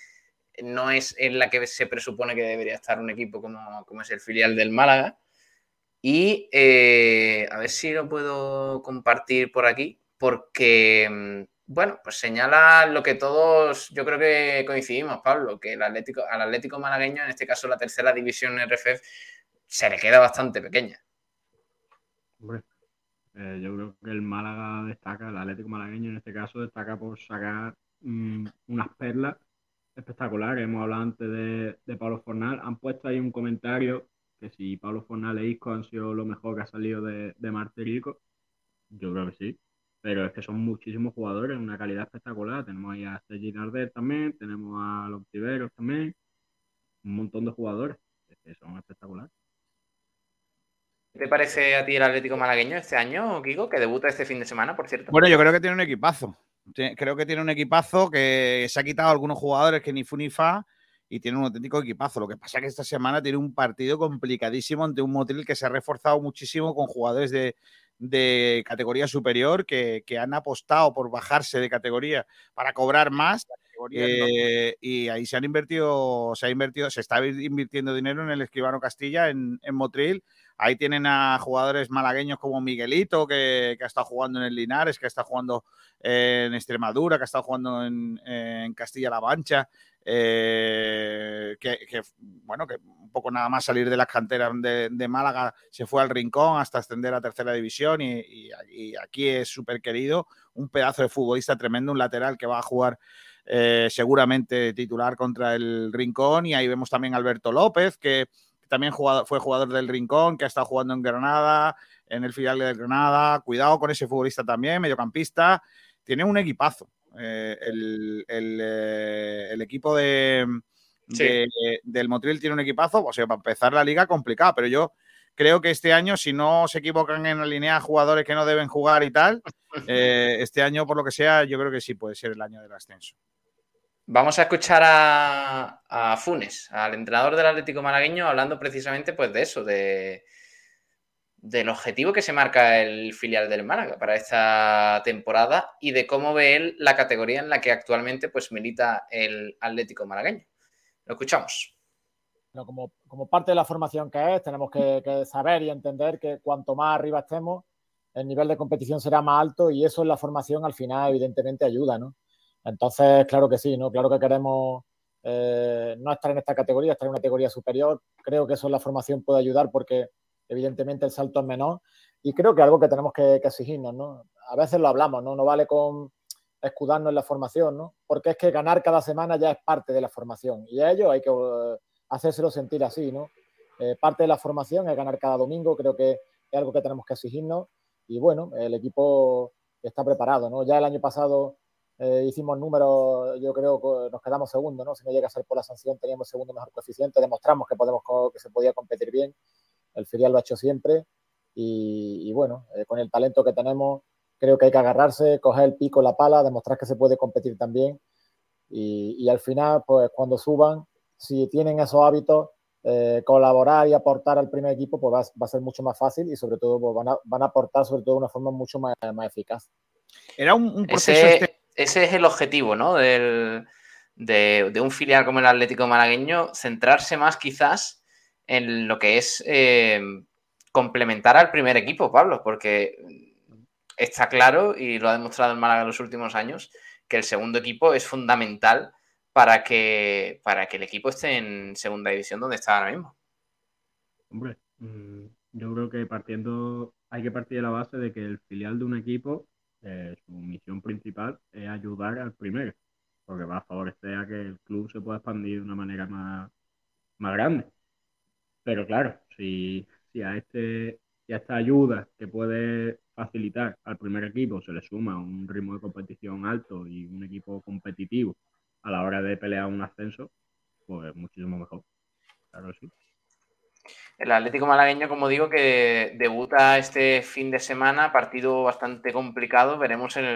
no es en la que se presupone que debería estar un equipo como, como es el filial del Málaga. Y eh, a ver si lo puedo compartir por aquí, porque, mm, bueno, pues señala lo que todos, yo creo que coincidimos, Pablo, que el Atlético, al Atlético malagueño, en este caso la tercera división RFF, se le queda bastante pequeña. Hombre, eh, yo creo que el Málaga destaca, el Atlético malagueño en este caso destaca por sacar mm, unas perlas espectaculares. Hemos hablado antes de, Pablo Fornal, han puesto ahí un comentario que si Pablo Fornal e Isco han sido lo mejor que ha salido de, de Marterico, yo creo que sí. Pero es que son muchísimos jugadores, una calidad espectacular. Tenemos ahí a Sergi Nardet también, tenemos a los Tiberos también, un montón de jugadores que son espectaculares. ¿Qué te parece a ti el Atlético Malagueño este año, Kiko, que debuta este fin de semana, por cierto? Bueno, yo creo que tiene un equipazo. Creo que tiene un equipazo que se ha quitado algunos jugadores que ni fu ni fa y tiene un auténtico equipazo. Lo que pasa es que esta semana tiene un partido complicadísimo ante un Motril que se ha reforzado muchísimo con jugadores de, categoría superior que, han apostado por bajarse de categoría para cobrar más. Eh, y ahí se han invertido, se ha invertido, se está invirtiendo dinero en el Escribano Castilla, en, en Motril. Ahí tienen a jugadores malagueños como Miguelito, que, ha estado jugando en el Linares, que ha estado jugando en Extremadura, que ha estado jugando en, en Castilla-La Mancha. Eh, que, bueno, que un poco nada más salir de las canteras de, Málaga se fue al rincón hasta ascender a tercera división y, aquí es súper querido, un pedazo de futbolista tremendo, un lateral que va a jugar eh, seguramente titular contra el rincón. Y ahí vemos también a Alberto López, que también fue jugador del rincón, que ha estado jugando en Granada, en el filial de Granada, cuidado con ese futbolista también, mediocampista, tiene un equipazo. Eh, eh, el, equipo de, del Motril tiene un equipazo, o sea, para empezar la liga complicada, pero yo creo que este año, si no se equivocan en la línea jugadores que no deben jugar y tal, eh, este año, por lo que sea, yo creo que sí puede ser el año del ascenso. Vamos a escuchar a, a Funes, al entrenador del Atlético Malagueño, hablando precisamente pues, de eso, de, del objetivo que se marca el filial del Málaga para esta temporada y de cómo ve él la categoría en la que actualmente pues, milita el Atlético malagueño. Lo escuchamos. como, parte de la formación que es, tenemos que, saber y entender que cuanto más arriba estemos, el nivel de competición será más alto y eso en la formación al final evidentemente ayuda, ¿no? Entonces, claro que sí, ¿no? Claro que queremos eh, no estar en esta categoría, estar en una categoría superior. Creo que eso en la formación puede ayudar porque evidentemente el salto es menor y creo que algo que tenemos que, exigirnos, ¿no? A veces lo hablamos, ¿no? No vale con escudarnos en la formación, ¿no? Porque es que ganar cada semana ya es parte de la formación y a ello hay que eh, hacérselo sentir así, ¿no? Eh, parte de la formación es ganar cada domingo, creo que es algo que tenemos que exigirnos y bueno, el equipo está preparado, ¿no? Ya el año pasado eh, hicimos números, yo creo que nos quedamos segundos, ¿no? Si no llega a ser por la sanción, teníamos segundo mejor coeficiente, demostramos que, podemos, que se podía competir bien el filial lo ha hecho siempre y, bueno, eh, con el talento que tenemos, creo que hay que agarrarse, coger el pico, la pala, demostrar que se puede competir también y, al final, pues cuando suban, si tienen esos hábitos, eh, colaborar y aportar al primer equipo, pues va, a ser mucho más fácil y sobre todo pues, van, a, aportar sobre todo de una forma mucho más, eficaz. Era un, proceso ese, este ese, es el objetivo, ¿no? de, de, un filial como el Atlético Malagueño, centrarse más quizás en lo que es eh, complementar al primer equipo, Pablo, porque está claro, y lo ha demostrado el Málaga en los últimos años, que el segundo equipo es fundamental para que, para que el equipo esté en segunda división donde está ahora mismo. Hombre, mm, yo creo que partiendo, hay que partir de la base de que el filial de un equipo, su misión principal es ayudar al primero. porque va a favorecer a que el club se pueda expandir de una manera más, más grande. Pero claro, si, si a este y esta ayuda que puede facilitar al primer equipo se le suma un ritmo de competición alto y un equipo competitivo a la hora de pelear un ascenso, pues muchísimo mejor. Claro sí. El Atlético Malagueño, como digo, que debuta este fin de semana, partido bastante complicado. Veremos el,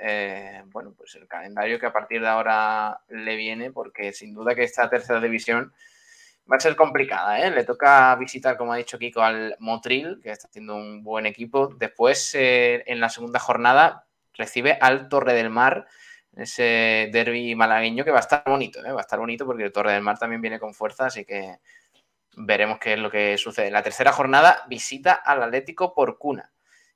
eh, bueno, pues el calendario que a partir de ahora le viene, porque sin duda que esta tercera división va a ser complicada. ¿eh? Le toca visitar, como ha dicho Kiko, al Motril, que está haciendo un buen equipo. Después, eh, en la segunda jornada, recibe al Torre del Mar, ese derby malagueño que va a estar bonito, ¿eh? va a estar bonito porque el Torre del Mar también viene con fuerza, así que veremos qué es lo que sucede. En la tercera jornada visita al Atlético por cuna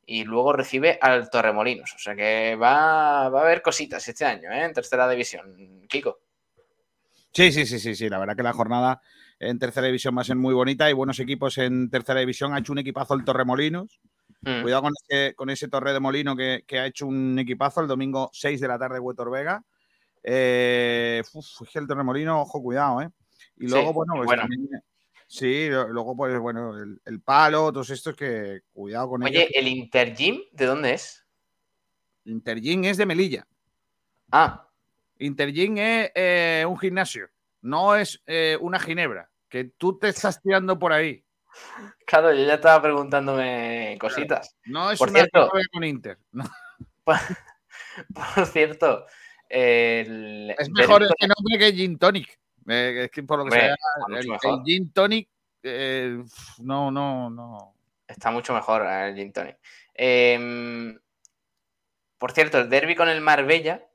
y luego recibe al Torremolinos. O sea que va, va a haber cositas este año ¿eh? en tercera división. Kiko. Sí, sí, sí, sí, sí. La verdad que la jornada en tercera división va a ser muy bonita. Hay buenos equipos en tercera división. Ha hecho un equipazo el Torremolinos. Mm. Cuidado con ese, con ese Torre de Molino que, ha hecho un equipazo el domingo 6 de la tarde, Huetor Vega. Eh, es que el Torremolino, ojo, cuidado, ¿eh? Y luego, bueno, pues También, Sí, luego, pues bueno, el, palo, todos estos que cuidado con Oye, ¿el Intergym de dónde es? Intergym es de Melilla. Ah. Intergym es eh, un gimnasio, no es eh, una ginebra, que tú te estás tirando por ahí. Claro, yo ya estaba preguntándome cositas. No es por una cierto, con Inter. Por, cierto, es mejor ese nombre que Gin Tonic. Eh, es que por lo que sea, el, gin tonic, eh, no, no, no. Está mucho mejor eh, el gin tonic. Em, por cierto, el derby con el Marbella,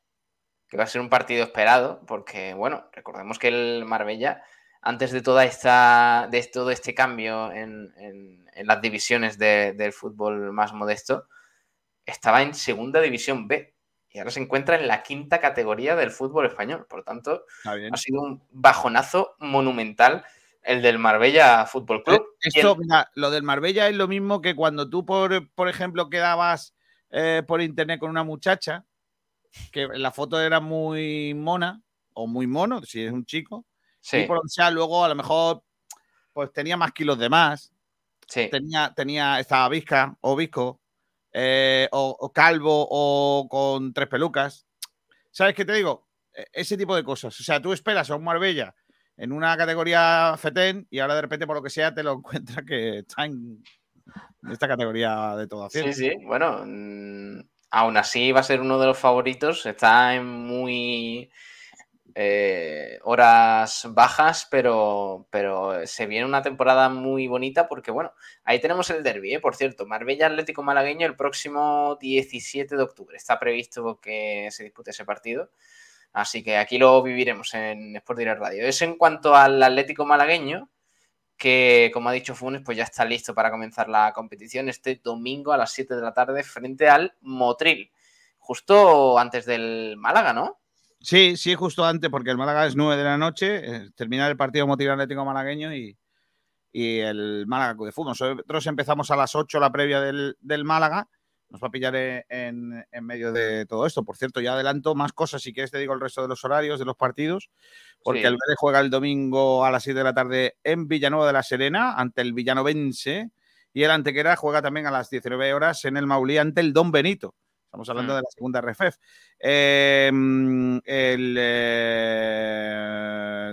que va a ser un partido esperado, porque, bueno, recordemos que el Marbella, antes de toda esta, de todo este cambio en, las divisiones del fútbol más modesto, estaba en segunda división B y ahora se encuentra en la quinta categoría del fútbol español. Por lo tanto, ha sido un bajonazo monumental el del Marbella Fútbol Club. Esto, lo del Marbella es lo mismo que cuando tú, por, por ejemplo, quedabas eh, por internet con una muchacha, que la foto era muy mona, o muy mono, si es un chico, sí. y por sea, luego a lo mejor pues tenía más kilos de más, sí. tenía, tenía, estaba visca o visco, eh, o, calvo o con tres pelucas. ¿Sabes qué te digo? E, ese tipo de cosas. O sea, tú esperas a un Marbella en una categoría FETEN y ahora de repente, por lo que sea, te lo encuentras que está en esta categoría de todo Sí, sí. Bueno, mm, aún así va a ser uno de los favoritos. Está en muy eh, horas bajas, pero, pero se viene una temporada muy bonita porque, bueno, ahí tenemos el derby, ¿eh? por cierto, Marbella Atlético Malagueño el próximo 17 de octubre. Está previsto que se dispute ese partido. Así que aquí lo viviremos en Sport Direct Radio. Eso en cuanto al Atlético Malagueño, que como ha dicho Funes, pues ya está listo para comenzar la competición este domingo a las 7 de la tarde frente al Motril. Justo antes del Málaga, ¿no? Sí, sí, justo antes, porque el Málaga es 9 de la noche, eh, termina el partido motivo atlético malagueño y, el Málaga de Fútbol. Nosotros empezamos a las 8 la previa del, Málaga, nos va a pillar en, medio de todo esto. Por cierto, ya adelanto más cosas, si quieres te digo el resto de los horarios de los partidos, porque el Vélez juega el domingo a las 7 de la tarde en Villanueva de la Serena ante el Villanovense y el Antequera juega también a las 19 horas en el Maulí ante el Don Benito. Estamos hablando mm. de la segunda RFEF. Em, eh,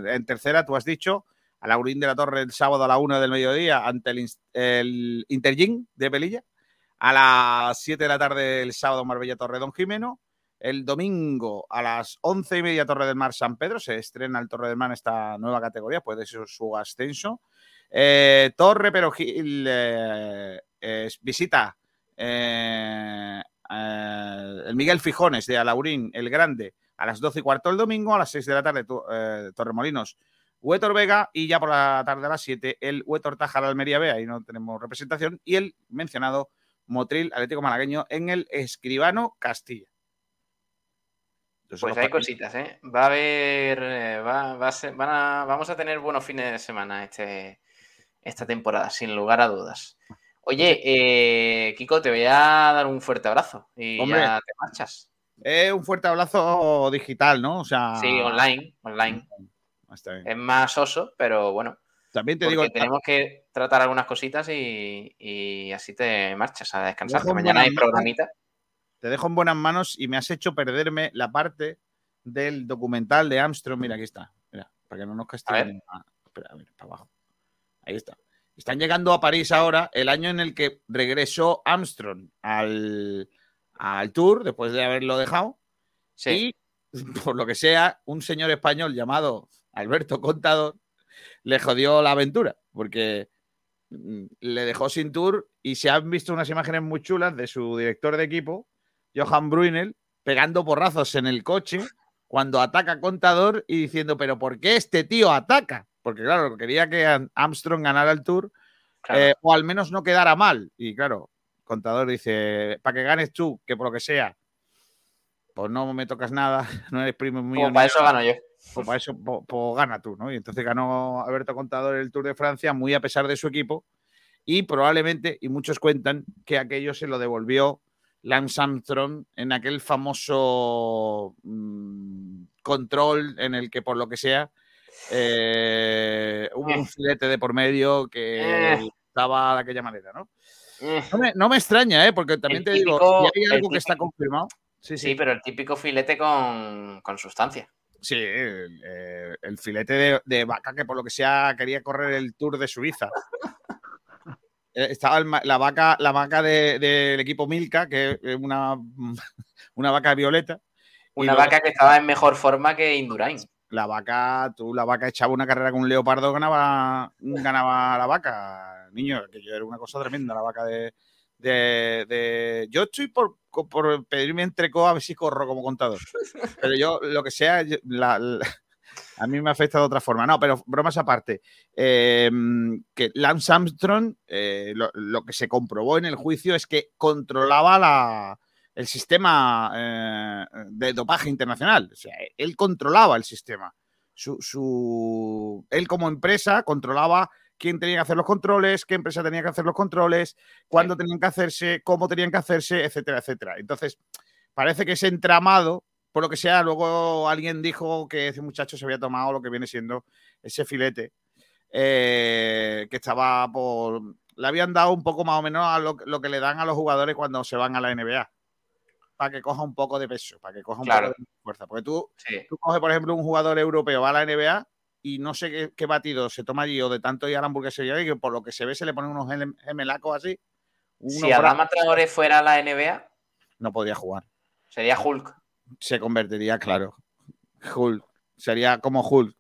en tercera, tú has dicho, a Laurín de la Torre el sábado a la una del mediodía ante el, el de Pelilla. A las 7 de la tarde el sábado Marbella Torre Don Jimeno. El domingo a las once y media Torre del Mar San Pedro se estrena el Torre del Mar en esta nueva categoría, puede ser su ascenso. Eh, Torre Pero Gil eh, visita eh, el Miguel Fijones de Alaurín, el Grande, a las 12 y cuarto el domingo, a las 6 de la tarde eh, Torremolinos, Huetor Vega y ya por la tarde a las 7 el Huetor Tajar Almería B, ahí no tenemos representación, y el mencionado Motril Atlético Malagueño en el Escribano Castilla. pues hay cositas, ¿eh? Va a haber, eh, va, a vamos a tener buenos fines de semana este, esta temporada, sin lugar a dudas. Oye, eh, Kiko, te voy a dar un fuerte abrazo y ya te marchas. Es un fuerte abrazo digital, ¿no? O sea. Sí, online, online. Está bien. Es más oso, pero bueno. También te digo. tenemos que tratar algunas cositas y, y así te marchas a descansar. Que mañana hay programita. Te dejo en buenas manos y me has hecho perderme la parte del documental de Armstrong. Mira, aquí está. Mira, para que no nos castiguen. Ah, espera, a ver, para abajo. Ahí está. Están llegando a París ahora, el año en el que regresó Armstrong al, al tour, después de haberlo dejado. Sí. Y, por lo que sea, un señor español llamado Alberto Contador le jodió la aventura, porque mm, le dejó sin tour y se han visto unas imágenes muy chulas de su director de equipo, Johan Brunel, pegando porrazos en el coche cuando ataca Contador y diciendo, pero ¿por qué este tío ataca? Porque claro, quería que Armstrong ganara el tour Claro. eh, o al menos no quedara mal. Y claro, Contador dice, para que ganes tú, que por lo que sea, pues no me tocas nada, no eres primo mío. Ni para eso gano yo. pues para eso pues, pues gana tú, ¿no? Y entonces ganó Alberto Contador el Tour de Francia muy a pesar de su equipo y probablemente, y muchos cuentan, que aquello se lo devolvió Lance Armstrong en aquel famoso mm, control en el que por lo que sea eh, hubo un Eh. filete de por medio que Eh. estaba de aquella manera, ¿no? No me, no me extraña, ¿eh? Porque también El te digo, típico- si hay algo que está confirmado. Sí, Sí, sí. pero el típico filete con, con sustancia. Sí, el, el filete de, de vaca que por lo que sea quería correr el Tour de Suiza. Estaba la vaca, la vaca de- del equipo Milka, que es una, una vaca violeta. Una vaca que estaba en mejor forma que Indurain. La vaca, tú, la vaca echaba una carrera con un leopardo, ganaba, ganaba la vaca. Niño, que yo era una cosa tremenda, la vaca de. de- de- Yo estoy por, por pedirme entrecó a ver si corro como contador. Pero yo, lo que sea, yo- la- la- a mí me afecta de otra forma. No, pero bromas aparte. eh, que Lance Armstrong, eh, lo, lo que se comprobó en el juicio es que controlaba la, el sistema eh, de dopaje internacional. O sea, él controlaba el sistema. Su, su- él como empresa controlaba quién tenía que hacer los controles, qué empresa tenía que hacer los controles, cuándo tenían que hacerse, cómo tenían que hacerse, etcétera, etcétera. Entonces, parece que ese entramado, por lo que sea, luego alguien dijo que ese muchacho se había tomado lo que viene siendo ese filete, eh, que estaba por... Le habían dado un poco más o menos a lo, lo que le dan a los jugadores cuando se van a la NBA, para que coja un poco de peso, para que coja un Claro. poco de fuerza. Porque tú, Sí. tú coges, por ejemplo, un jugador europeo, va a la NBA y no sé qué, qué batido se toma allí o de tanto ir a la hamburguesería y que por lo que se ve se le ponen unos gem- gemelacos así. Si Adama Traoré fuera a la NBA, No podía jugar. sería Hulk. Se convertiría, claro. Hulk. Sería como Hulk.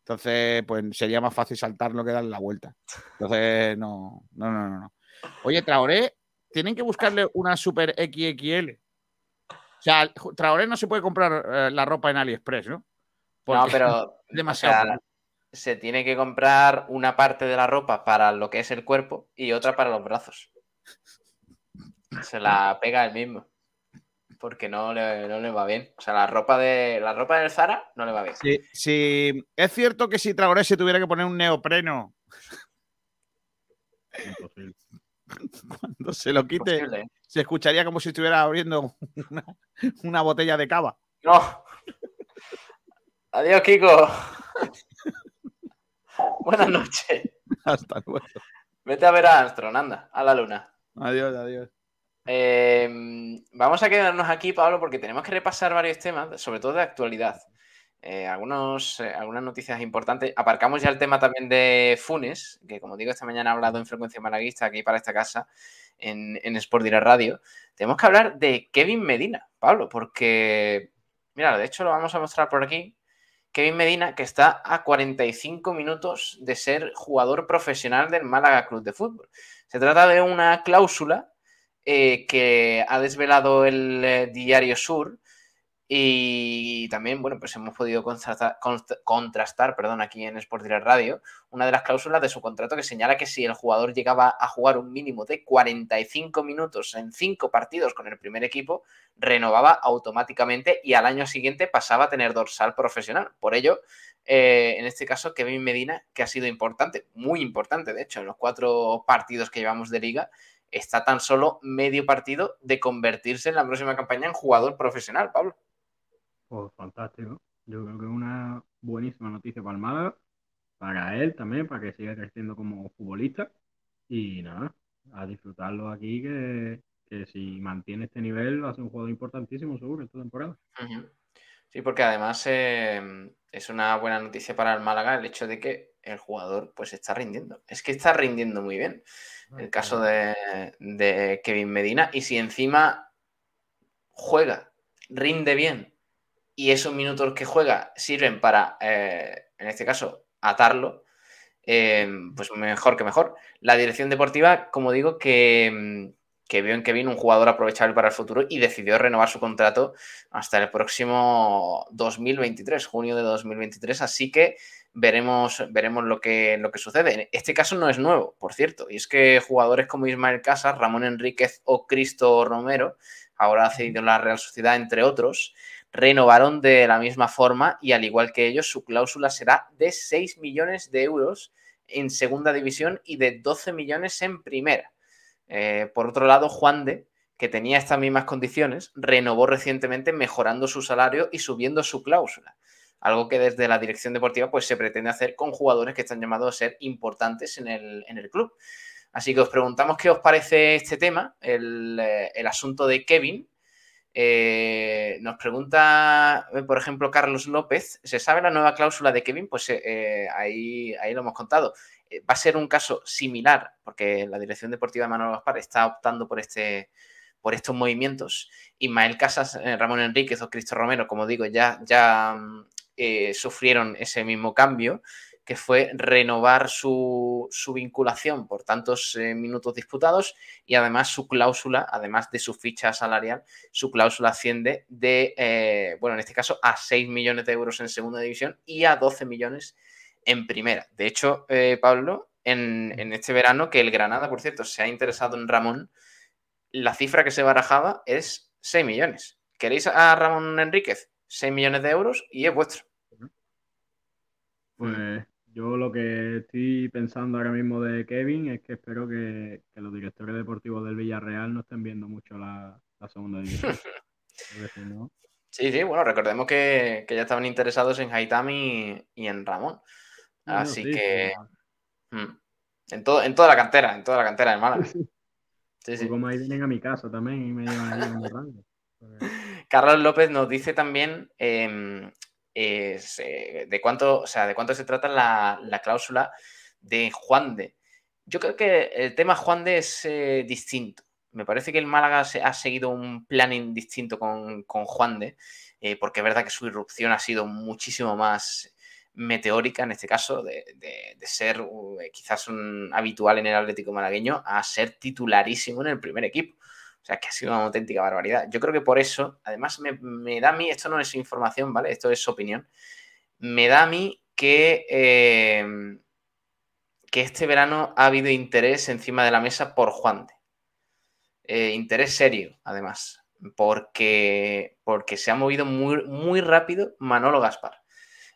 Entonces, pues sería más fácil saltarlo que darle la vuelta. Entonces, no, no, no. no. Oye, Traoré, tienen que buscarle una super XXL. O sea, Traoré no se puede comprar eh, la ropa en AliExpress, ¿no? No, Porque pero es demasiado. o sea, se tiene que comprar una parte de la ropa para lo que es el cuerpo y otra para los brazos. Se la pega el mismo. Porque no le, no le va bien. O sea, la ropa de la ropa del Zara no le va bien. Sí, sí. es cierto que si Traoré se tuviera que poner un neopreno Imposible. cuando se lo quite, ¿eh? se escucharía como si estuviera abriendo una, una botella de cava. No. Adiós, Kiko. Buenas noches. Hasta luego. Vete a ver a Armstrong, anda, a la luna. Adiós, adiós. Eh, vamos a quedarnos aquí, Pablo, porque tenemos que repasar varios temas, sobre todo de actualidad. Eh, eh, algunas noticias importantes. Aparcamos ya el tema también de Funes, que como digo, esta mañana ha hablado en Frecuencia Malaguista aquí para esta casa, en, en Sport Direct Radio. Tenemos que hablar de Kevin Medina, Pablo, porque, mira, de hecho lo vamos a mostrar por aquí. Kevin Medina, que está a 45 minutos de ser jugador profesional del Málaga Club de Fútbol. Se trata de una cláusula eh, que ha desvelado el eh, Diario Sur y también, bueno, pues hemos podido contrastar, perdón, aquí en Sport Direct Radio una de las cláusulas de su contrato que señala que si el jugador llegaba a jugar un mínimo de 45 minutos en cinco partidos con el primer equipo, renovaba automáticamente y al año siguiente pasaba a tener dorsal profesional. Por ello, eh, en este caso, Kevin Medina, que ha sido importante, muy importante, de hecho, en los cuatro partidos que llevamos de liga, está tan solo medio partido de convertirse en la próxima campaña en jugador profesional, Pablo. Pues fantástico. Yo creo que es una buenísima noticia para el Málaga, para él también, para que siga creciendo como futbolista. Y nada, a disfrutarlo aquí, que, si mantiene este nivel va a ser un jugador importantísimo seguro esta temporada. Sí, porque además eh, es una buena noticia para el Málaga el hecho de que el jugador pues está rindiendo. Es que está rindiendo muy bien. Ah, el caso de, Kevin Medina. Y si encima juega, rinde bien y esos minutos que juega sirven para, eh, en este caso, atarlo, eh, pues mejor que mejor. La dirección deportiva, como digo, que, que vio en Kevin un jugador aprovechable para el futuro y decidió renovar su contrato hasta el próximo 2023, junio de 2023. Así que veremos, veremos lo, que, lo que sucede. Este caso no es nuevo, por cierto, y es que jugadores como Ismael Casas, Ramón Enríquez o Cristo Romero, ahora ha cedido la Real Sociedad, entre otros, renovaron de la misma forma y al igual que ellos, su cláusula será de 6 millones de euros en segunda división y de 12 millones en primera. Eh, por otro lado, Juan de, que tenía estas mismas condiciones, renovó recientemente mejorando su salario y subiendo su cláusula. Algo que desde la dirección deportiva pues, se pretende hacer con jugadores que están llamados a ser importantes en el, club. Así que os preguntamos qué os parece este tema, el, eh, asunto de Kevin. Eh, nos pregunta, por ejemplo, Carlos López, ¿se sabe la nueva cláusula de Kevin? Pues ahí, ahí lo hemos contado. Eh, va a ser un caso similar, porque la Dirección Deportiva de Manuel Gaspar está optando por, este, por estos movimientos. Ismael Casas, eh, Ramón Enríquez o Cristo Romero, como digo, ya, ya mm, eh, sufrieron ese mismo cambio, que fue renovar su, vinculación por tantos minutos disputados y además su cláusula, además de su ficha salarial, su cláusula asciende de, bueno, en este caso a 6 millones de euros en segunda división y a 12 millones en primera. De hecho, eh, Pablo, en, este verano, que el Granada, por cierto, se ha interesado en Ramón, la cifra que se barajaba es 6 millones. ¿Queréis a Ramón Enríquez? 6 millones de euros y es vuestro. Pues yo lo que estoy pensando ahora mismo de Kevin es que espero que, los directores deportivos del Villarreal no estén viendo mucho la, segunda división. Sí, sí, bueno, recordemos que, ya estaban interesados en Haitami y en Ramón. Así que. Mm, en, todo, en toda la cantera, en toda la cantera de Málaga. Sí, sí. Como ahí vienen a mi casa también y me llevan ahí en rango. Carlos López nos dice también em, eh, de cuánto, o sea, de cuánto se trata la, cláusula de Juan de. Yo creo que el tema Juan de es eh, distinto. Me parece que el Málaga ha seguido un planning distinto con, con Juan de, eh, porque es verdad que su irrupción ha sido muchísimo más meteórica en este caso, de, ser uh, quizás un habitual en el Atlético malagueño a ser titularísimo en el primer equipo. O sea, que ha sido una auténtica barbaridad. Yo creo que por eso, además, me, da a mí, esto no es información, ¿vale? Esto es opinión. Me da a mí que, em, que este verano ha habido interés encima de la mesa por Juan de. Eh, interés serio, además, porque, porque se ha movido muy, muy rápido Manolo Gaspar.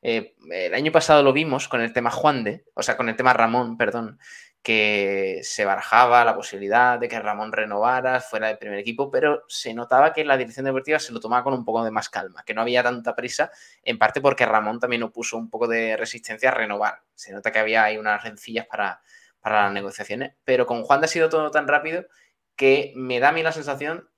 Eh, el año pasado lo vimos con el tema Juan de, o sea, con el tema Ramón, perdón, que se barajaba la posibilidad de que Ramón renovara, fuera del primer equipo, pero se notaba que la dirección deportiva se lo tomaba con un poco de más calma, que no había tanta prisa, en parte porque Ramón también opuso un poco de resistencia a renovar. Se nota que había ahí unas rencillas para, para las negociaciones, pero con Juan ha sido todo tan rápido que me da a mí la sensación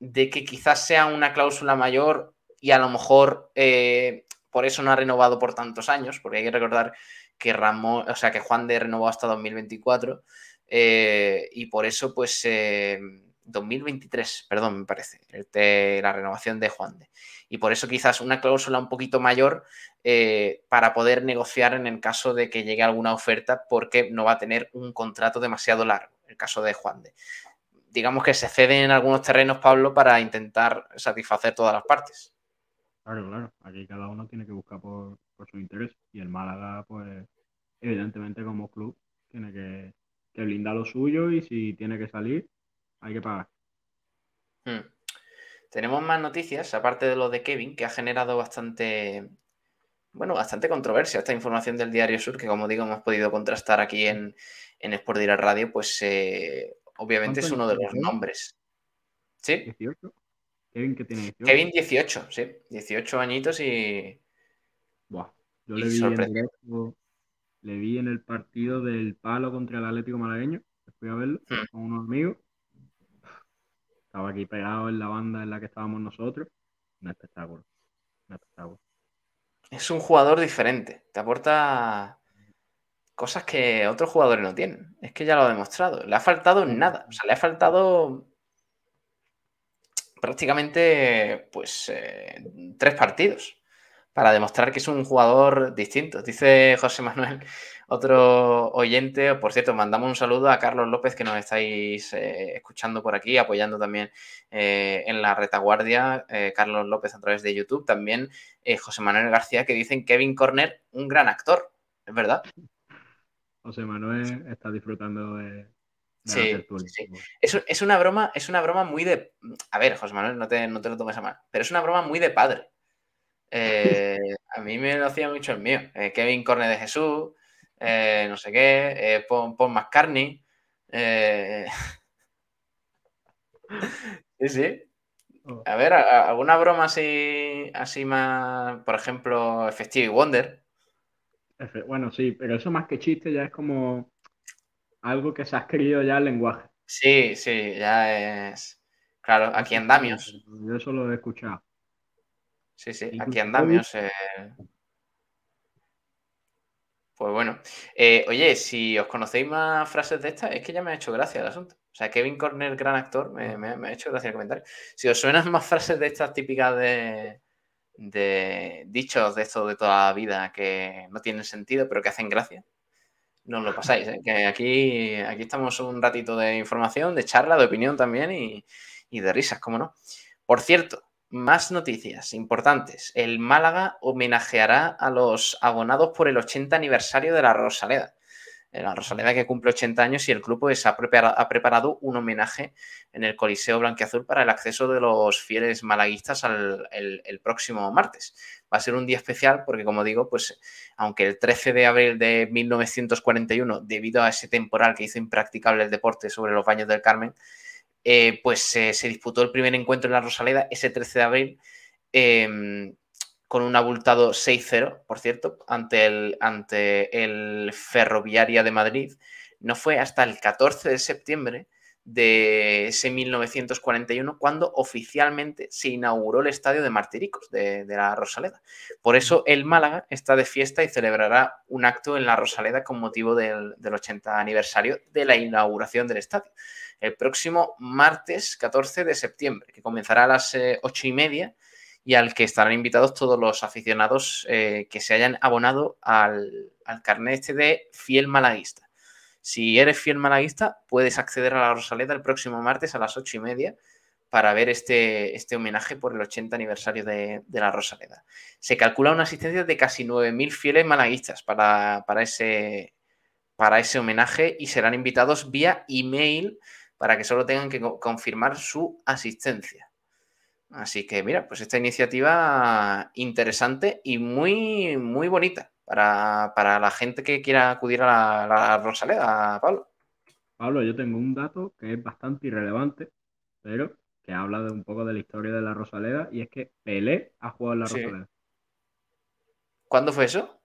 de que quizás sea una cláusula mayor y a lo mejor eh, por eso no ha renovado por tantos años, porque hay que recordar que Ramón, o sea, que Juan de renovó hasta 2024 eh, y por eso, pues, 2023, eh, perdón, me parece, la renovación de Juan de. Y por eso quizás una cláusula un poquito mayor eh, para poder negociar en el caso de que llegue alguna oferta porque no va a tener un contrato demasiado largo, el caso de Juan de. Digamos que se cede en algunos terrenos, Pablo, para intentar satisfacer todas las partes. Claro, claro. Aquí cada uno tiene que buscar por, su interés. Y el Málaga, pues, evidentemente como club, tiene que, que blindar lo suyo y si tiene que salir, hay que pagar. Hmm. Tenemos más noticias, aparte de lo de Kevin, que ha generado bastante, bueno, bastante controversia esta información del Diario Sur, que como digo hemos podido contrastar aquí en, en Sport Direct Radio, pues eh, obviamente es uno de los nombres. ¿Sí? 18. Kevin que tiene 18. Kevin 18, sí. 18 añitos y... Buah. Yo le vi, en directo, le vi en el partido del Palo contra el Atlético Malagueño. Fui a verlo Hmm. con unos amigos. Estaba aquí pegado en la banda en la que estábamos nosotros. Un espectáculo. Un espectáculo. Es un jugador diferente. Te aporta cosas que otros jugadores no tienen. Es que ya lo ha demostrado. Le ha faltado nada. O sea, le ha faltado prácticamente pues eh, tres partidos para demostrar que es un jugador distinto. Dice José Manuel, otro oyente, por cierto, mandamos un saludo a Carlos López que nos estáis eh, escuchando por aquí, apoyando también eh, en la retaguardia, eh, Carlos López a través de YouTube, también José Manuel García que dicen Kevin Corner, un gran actor, es verdad. José Manuel está disfrutando de, Sí, sí. Es, es una broma, es una broma muy de. A ver, José Manuel, no te, no te lo tomes a mal, pero es una broma muy de padre. Eh, a mí me lo hacía mucho el mío. Eh, Kevin Corne de Jesús, eh, no sé qué, Paul, Paul McCartney. Sí, sí. Oh. A ver, a- a- alguna broma así, así más, por ejemplo, Stevie Wonder. Bueno, sí, pero eso más que chiste ya es como algo que se ha escrito ya el lenguaje. Sí, sí, ya es. Claro, aquí andamios. Yo eso lo he escuchado. Sí, sí, aquí andamios. eh. Pues bueno. Eh, oye, si os conocéis más frases de estas, es que ya me ha hecho gracia el asunto. O sea, Kevin Corner, gran actor, me, me- me ha hecho gracia el comentario. Si os suenan más frases de estas típicas de, de dichos de esto de toda la vida que no tienen sentido, pero que hacen gracia, no os lo pasáis, ¿eh? que aquí, aquí estamos un ratito de información, de charla, de opinión también y, y de risas, cómo no. Por cierto, más noticias importantes. El Málaga homenajeará a los abonados por el 80 aniversario de la Rosaleda. Eh, La Rosaleda que cumple 80 años y el club pues, ha, prepara- ha preparado un homenaje en el Coliseo Blanquiazul para el acceso de los fieles malaguistas al, el próximo martes. Va a ser un día especial porque, como digo, pues aunque el 13 de abril de 1941, debido a ese temporal que hizo impracticable el deporte sobre los baños del Carmen, eh, pues eh, se disputó el primer encuentro en la Rosaleda ese 13 de abril eh, con un abultado 6-0, por cierto, ante el, ante el Ferroviaria de Madrid. No fue hasta el 14 de septiembre de ese 1941 cuando oficialmente se inauguró el estadio de Martiricos de, de la Rosaleda. Por eso el Málaga está de fiesta y celebrará un acto en la Rosaleda con motivo del, del 80 aniversario de la inauguración del estadio el próximo martes 14 de septiembre, que comenzará a las eh, ocho y media y al que estarán invitados todos los aficionados eh, que se hayan abonado al, al carnet este de fiel malaguista. Si eres fiel malaguista, puedes acceder a la Rosaleda el próximo martes a las ocho y media para ver este, este homenaje por el 80 aniversario de, la Rosaleda. Se calcula una asistencia de casi 9.000 fieles malaguistas para, para, ese, para ese homenaje y serán invitados vía email para que solo tengan que co- confirmar su asistencia. Así que mira, pues esta iniciativa interesante y muy, muy bonita para, para la gente que quiera acudir a la, la Rosaleda, Pablo. Pablo, yo tengo un dato que es bastante irrelevante, pero que habla de un poco de la historia de la Rosaleda, y es que Pelé ha jugado en la Sí. Rosaleda. ¿Cuándo fue eso?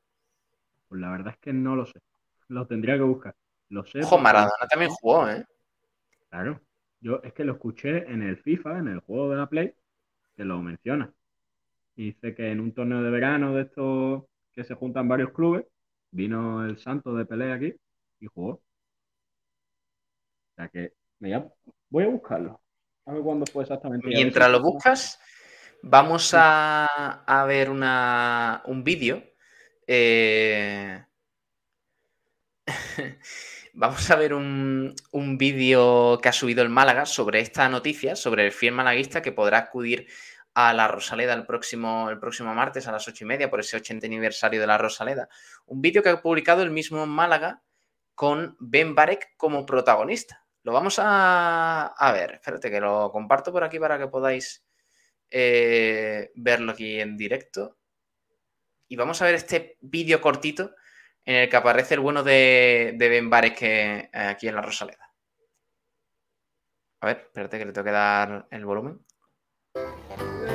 Pues la verdad es que no lo sé. Lo tendría que buscar. Lo sé. Ojo, porque- Maradona también jugó, ¿eh? Claro. Yo es que lo escuché en el FIFA, en el juego de la Play, que lo menciona. Y dice que en un torneo de verano de estos que se juntan varios clubes, vino el Santo de Pelé aquí y jugó. O sea que me voy a- buscarlo. A ver cuándo fue exactamente. Mientras si- lo buscas, vamos a, a ver una, un vídeo. eh, Vamos a ver un, un vídeo que ha subido el Málaga sobre esta noticia, sobre el fiel malaguista que podrá acudir a la Rosaleda el próximo, el próximo martes a las ocho y media por ese 80 aniversario de la Rosaleda. Un vídeo que ha publicado el mismo Málaga con Ben Barek como protagonista. Lo vamos a, a ver, espérate que lo comparto por aquí para que podáis eh, verlo aquí en directo. Y vamos a ver este vídeo cortito en el que aparece el bueno de, de Ben Barek que, eh, aquí en la Rosaleda. A ver, espérate que le tengo que dar el volumen.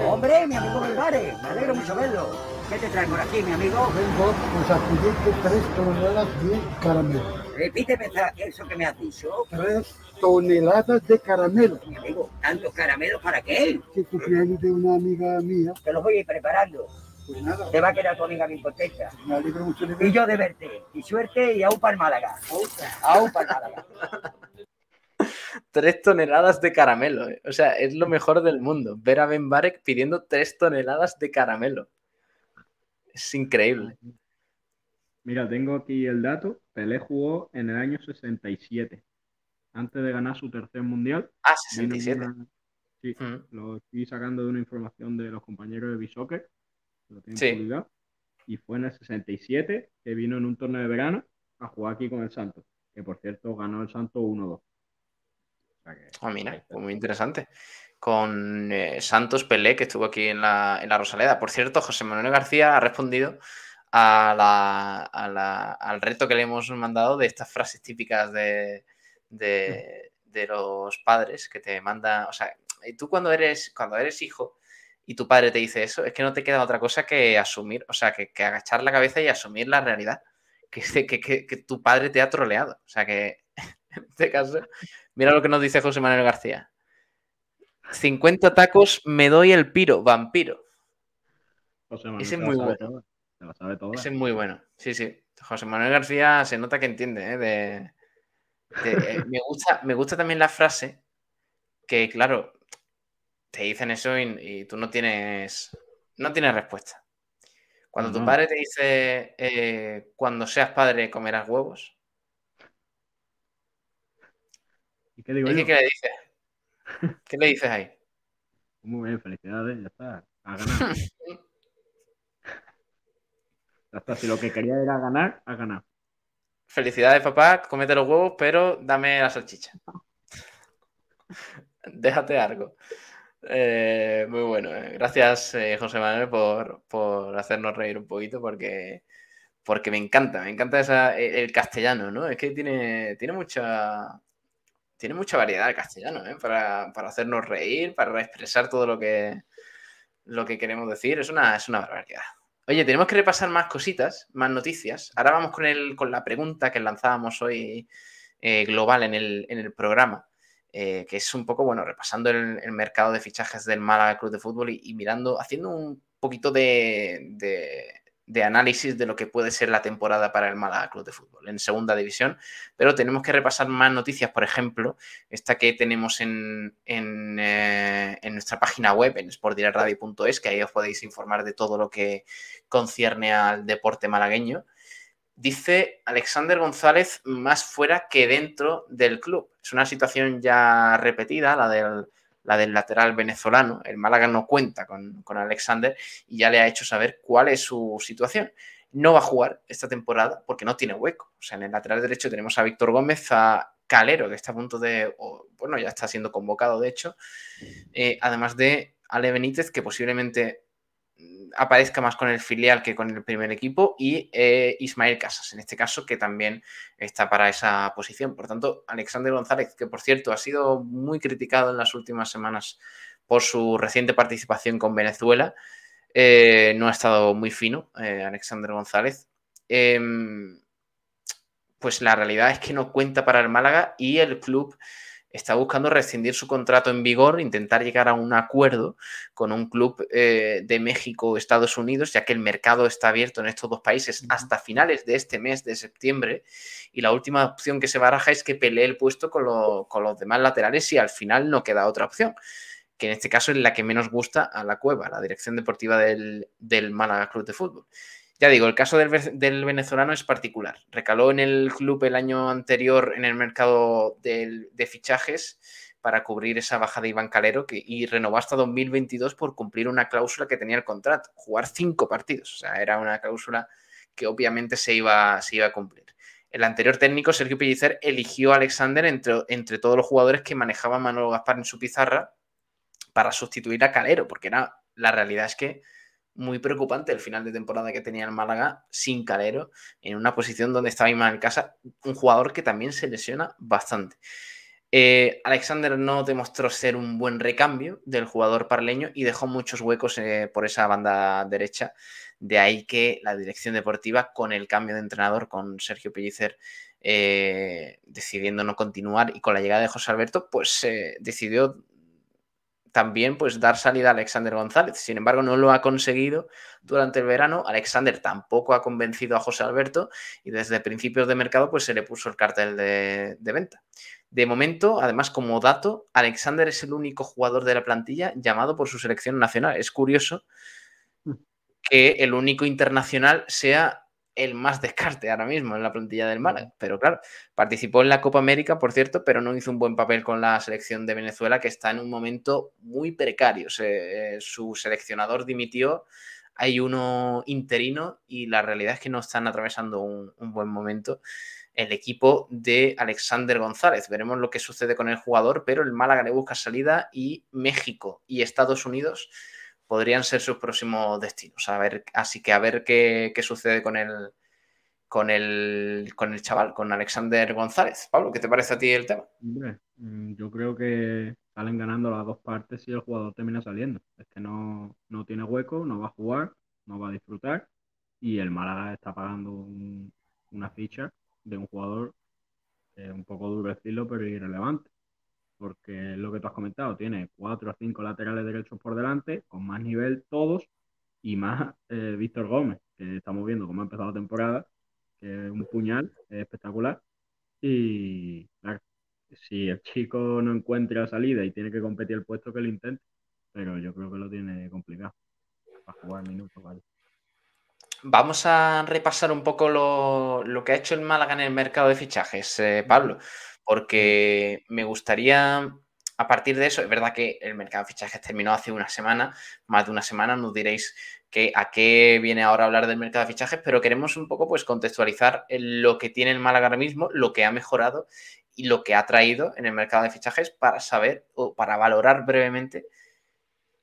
Hombre, mi amigo Belvares, me alegro mucho verlo. ¿Qué te trae por aquí, mi amigo? Vengo pues a pedirte tres toneladas de caramelo. Repíteme eso que me has dicho. Tres toneladas de caramelo. Mi amigo, ¿tantos caramelos para qué? Que cumpleaños de una amiga mía. Te los voy a ir preparando. Pues nada, Te va a quedar tu amiga bien contenta. me alegro mucho de Y ver. yo de verte. Y suerte y aún para el Málaga. Aún para el Málaga. Tres toneladas de caramelo. eh. O sea, es lo mejor del mundo. Ver a Ben Barek pidiendo tres toneladas de caramelo. Es increíble. Mira, tengo aquí el dato. Pelé jugó en el año 67, antes de ganar su tercer mundial. Ah, Vino en 67. una- Sí, Mm. lo estoy sacando de una información de los compañeros de Bisoccer, lo tienen Sí. publicado. Y fue en el 67 que vino en un torneo de verano a jugar aquí con el Santos, que por cierto ganó el Santos 1-2. Ah, mira, pues muy interesante. Con eh, Santos Pelé, que estuvo aquí en la, en la Rosaleda. Por cierto, José Manuel García ha respondido a la- a la- al reto que le hemos mandado de estas frases típicas de, de- de los padres que te manda. O sea, tú cuando eres, cuando eres hijo y tu padre te dice eso, es que no te queda otra cosa que asumir, o sea, que, que agachar la cabeza y asumir la realidad. Que, que, que- que tu padre te ha troleado. O sea que en este caso, mira lo que nos dice José Manuel García. 50 tacos, me doy el piro, vampiro. José Manuel Ese se es muy bueno. sabe toda. Ese es muy bueno. Sí, sí. José Manuel García se nota que entiende, ¿eh? De, de- eh, me, gusta, me gusta también la frase que, claro, te dicen eso y, y tú no tienes, no tienes respuesta. Cuando tu padre te dice, eh, cuando seas padre comerás huevos, ¿Y qué digo ¿y yo? qué, qué le dices? ¿Qué le dices ahí? Muy bien, felicidades, ya está. A ganar. ya está, si lo que quería era ganar, ha ganado. Felicidades, papá, comete los huevos, pero dame la salchicha. Déjate algo. Eh, muy bueno. eh. Gracias, eh, José Manuel, por, por hacernos reír un poquito, porque, porque me encanta, me encanta esa, el, el castellano, ¿no? Es que tiene, tiene mucha. Tiene mucha variedad el castellano, ¿eh? Para, para hacernos reír, para expresar todo lo que, lo que queremos decir. Es una, es una barbaridad. Oye, tenemos que repasar más cositas, más noticias. Ahora vamos con, el, con la pregunta que lanzábamos hoy eh, global en el, en el programa, eh, que es un poco, bueno, repasando el, mercado de fichajes del Málaga Club de Fútbol y, mirando, haciendo un poquito de- de análisis de lo que puede ser la temporada para el Málaga Club de Fútbol en segunda división. Pero tenemos que repasar más noticias, por ejemplo, esta que tenemos en, en, eh, nuestra página web, en sportdirectradio.es, que ahí os podéis informar de todo lo que concierne al deporte malagueño. Dice Alexander González más fuera que dentro del club. Es una situación ya repetida, la del, la del lateral venezolano. El Málaga no cuenta con, con Alexander y ya le ha hecho saber cuál es su situación. No va a jugar esta temporada porque no tiene hueco. O sea, en el lateral derecho tenemos a Víctor Gómez, a Calero, que está a punto de, bueno, ya está siendo convocado, de hecho, eh, además de Ale Benítez, que posiblemente aparezca más con el filial que con el primer equipo, y eh, Ismael Casas, en este caso, que también está para esa posición. Por tanto, Alexander González, que por cierto ha sido muy criticado en las últimas semanas por su reciente participación con Venezuela, eh, no ha estado muy fino, eh, Alexander González. Em, pues la realidad es que no cuenta para el Málaga y el club está buscando rescindir su contrato en vigor, intentar llegar a un acuerdo con un club eh, de México o Estados Unidos, ya que el mercado está abierto en estos dos países hasta finales de este mes de septiembre. Y la última opción que se baraja es que pelee el puesto con, lo- con los demás laterales y al final no queda otra opción, que en este caso es la que menos gusta a la cueva, la dirección deportiva del, del Málaga Club de Fútbol. Ya digo, el caso del, ve- del venezolano es particular. Recaló en el club el año anterior en el mercado de fichajes para cubrir esa baja de Iván Calero y renovó hasta 2022 por cumplir una cláusula que tenía el contrato, jugar cinco partidos. O sea, era una cláusula que obviamente se iba, a cumplir. El anterior técnico, Sergio Pellicer, eligió a Alexander entre, todos los jugadores que manejaba Manuel Gaspar en su pizarra para sustituir a Calero, porque era, la realidad es que muy preocupante el final de temporada que tenía el Málaga sin Calero, en una posición donde estaba Ismael Casa, un jugador que también se lesiona bastante. Eh, Alexander no demostró ser un buen recambio del jugador parleño y dejó muchos huecos eh, por esa banda derecha. De ahí que la dirección deportiva, con el cambio de entrenador, con Sergio Pellicer eh, decidiendo no continuar y con la llegada de José Alberto, pues decidió también pues, dar salida a Alexander González. Sin embargo, no lo ha conseguido durante el verano. Alexander tampoco ha convencido a José Alberto y desde principios de mercado pues, se le puso el cartel de venta. De momento, además, como dato, Alexander es el único jugador de la plantilla llamado por su selección nacional. Es curioso mm. que el único internacional sea el más descarte ahora mismo en la plantilla del Málaga. Pero claro, participó en la Copa América, por cierto, pero no hizo un buen papel con la selección de Venezuela, que está en un momento muy precario. Eh, su seleccionador dimitió, hay uno interino y la realidad es que no están atravesando un buen momento el equipo de Alexander González. Veremos lo que sucede con el jugador, pero el Málaga le busca salida y México y Estados Unidos podrían ser sus próximos destinos. A ver, así que a ver qué, sucede con el, con, el, con el chaval, con Alexander González. Pablo, ¿qué te parece a ti el tema? Mm, yo creo que salen ganando las dos partes y el jugador termina saliendo. Es que no, tiene hueco, no va a jugar, no va a disfrutar y el Málaga está pagando una ficha de un jugador un poco duro decirlo, pero irrelevante. Porque lo que tú has comentado, tiene cuatro o cinco laterales derechos por delante, con más nivel todos, y más eh, Víctor Gómez, que estamos viendo cómo ha empezado la temporada, que es un puñal, es espectacular. Y claro, si el chico no encuentra salida y tiene que competir el puesto, que lo intente. Pero yo creo que lo tiene complicado para jugar minutos, ¿vale? Vamos a repasar un poco lo, que ha hecho el Málaga en el mercado de fichajes, eh, Pablo, porque me gustaría, a partir de eso, es verdad que el mercado de fichajes terminó hace una semana, más de una semana, nos diréis que, a qué viene ahora a hablar del mercado de fichajes, pero queremos un poco pues contextualizar lo que tiene el Málaga ahora mismo, lo que ha mejorado y lo que ha traído en el mercado de fichajes para saber o para valorar brevemente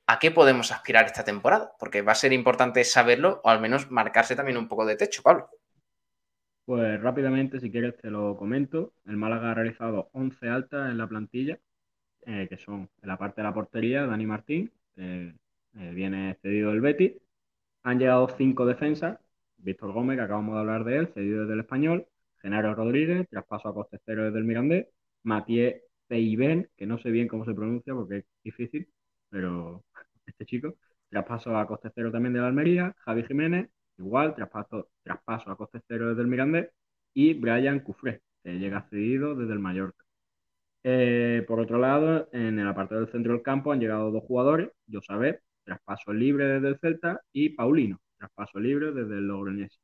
a qué podemos aspirar esta temporada, porque va a ser importante saberlo o al menos marcarse también un poco de techo, Pablo. Pues rápidamente, si quieres, te lo comento. El Málaga ha realizado 11 altas en la plantilla, eh, que son en la parte de la portería, Dani Martín, eh, viene cedido del Betis. Han llegado cinco defensas, Víctor Gómez, que acabamos de hablar de él, cedido desde el Español, Genaro Rodríguez, traspaso a coste cero desde el Mirandés, Mathieu Peiben, que no sé bien cómo se pronuncia porque es difícil, pero este chico. Traspaso a coste cero también de la Almería, Javi Jiménez, igual, traspaso, traspaso a coste cero desde el Mirandés, y Brian Cufré, que llega cedido desde el Mallorca. Eh, por otro lado, en el apartado del centro del campo han llegado dos jugadores, Josabet, traspaso libre desde el Celta, y Paulino, traspaso libre desde el Logroñés.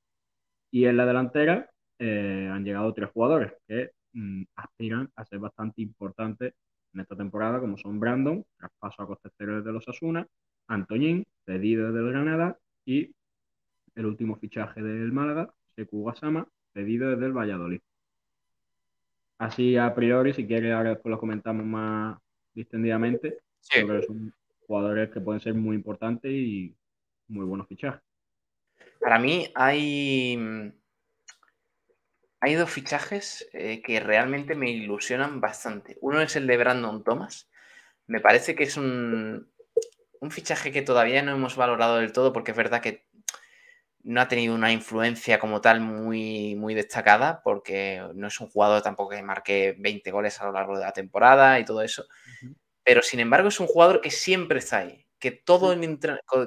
Y en la delantera eh, han llegado tres jugadores que mm, aspiran a ser bastante importantes en esta temporada, como son Brandon, traspaso a coste cero desde los Asuna, Antoñín, cedido desde el Granada, y el último fichaje del Málaga, Seku Guasama, cedido desde el Valladolid. Así a priori, si quieres, ahora después lo comentamos más distendidamente. Sí. que son jugadores que pueden ser muy importantes y muy buenos fichajes. Para mí hay hay dos fichajes eh, que realmente me ilusionan bastante. Uno es el de Brandon Thomas. Me parece que es un, fichaje que todavía no hemos valorado del todo porque es verdad que no ha tenido una influencia como tal muy, muy destacada porque no es un jugador tampoco que marque 20 goles a lo largo de la temporada y todo eso. Pero sin embargo es un jugador que siempre está ahí. Que todo,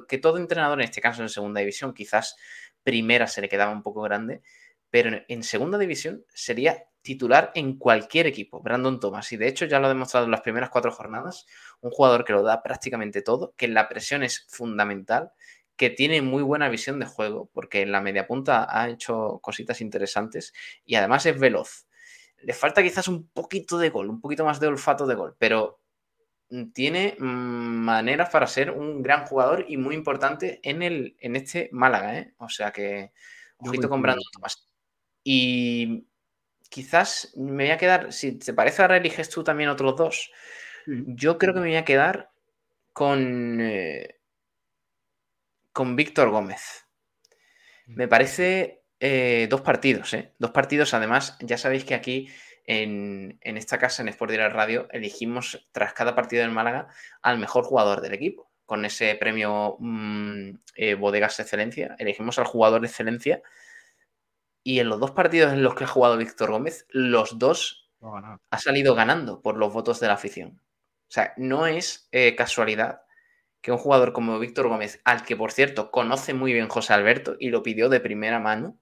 que todo entrenador, en este caso en segunda división, quizás primera se le quedaba un poco grande, pero en segunda división sería titular en cualquier equipo, Brandon Thomas. Y de hecho ya lo ha demostrado en las primeras cuatro jornadas, un jugador que lo da prácticamente todo, que la presión es fundamental, que tiene muy buena visión de juego, porque en la media punta ha hecho cositas interesantes y además es veloz. Le falta quizás un poquito de gol, un poquito más de olfato de gol, pero tiene mm, maneras para ser un gran jugador y muy importante en, el, en este Málaga. ¿eh? O sea que, ojito con Brandon Thomas. Y quizás me voy a quedar, si te parece, ahora eliges tú también otros dos. Yo creo que me voy a quedar con, eh, con Víctor Gómez. Me parece eh, dos partidos, ¿eh? Dos partidos, además, ya sabéis que aquí en, esta casa, en Sport Direct Radio, elegimos tras cada partido del Málaga al mejor jugador del equipo. Con ese premio mm, eh, Bodegas Excelencia, elegimos al jugador de excelencia. Y en los dos partidos en los que ha jugado Víctor Gómez, los dos ha salido ganando por los votos de la afición. O sea, no es eh, casualidad que un jugador como Víctor Gómez, al que por cierto conoce muy bien José Alberto y lo pidió de primera mano,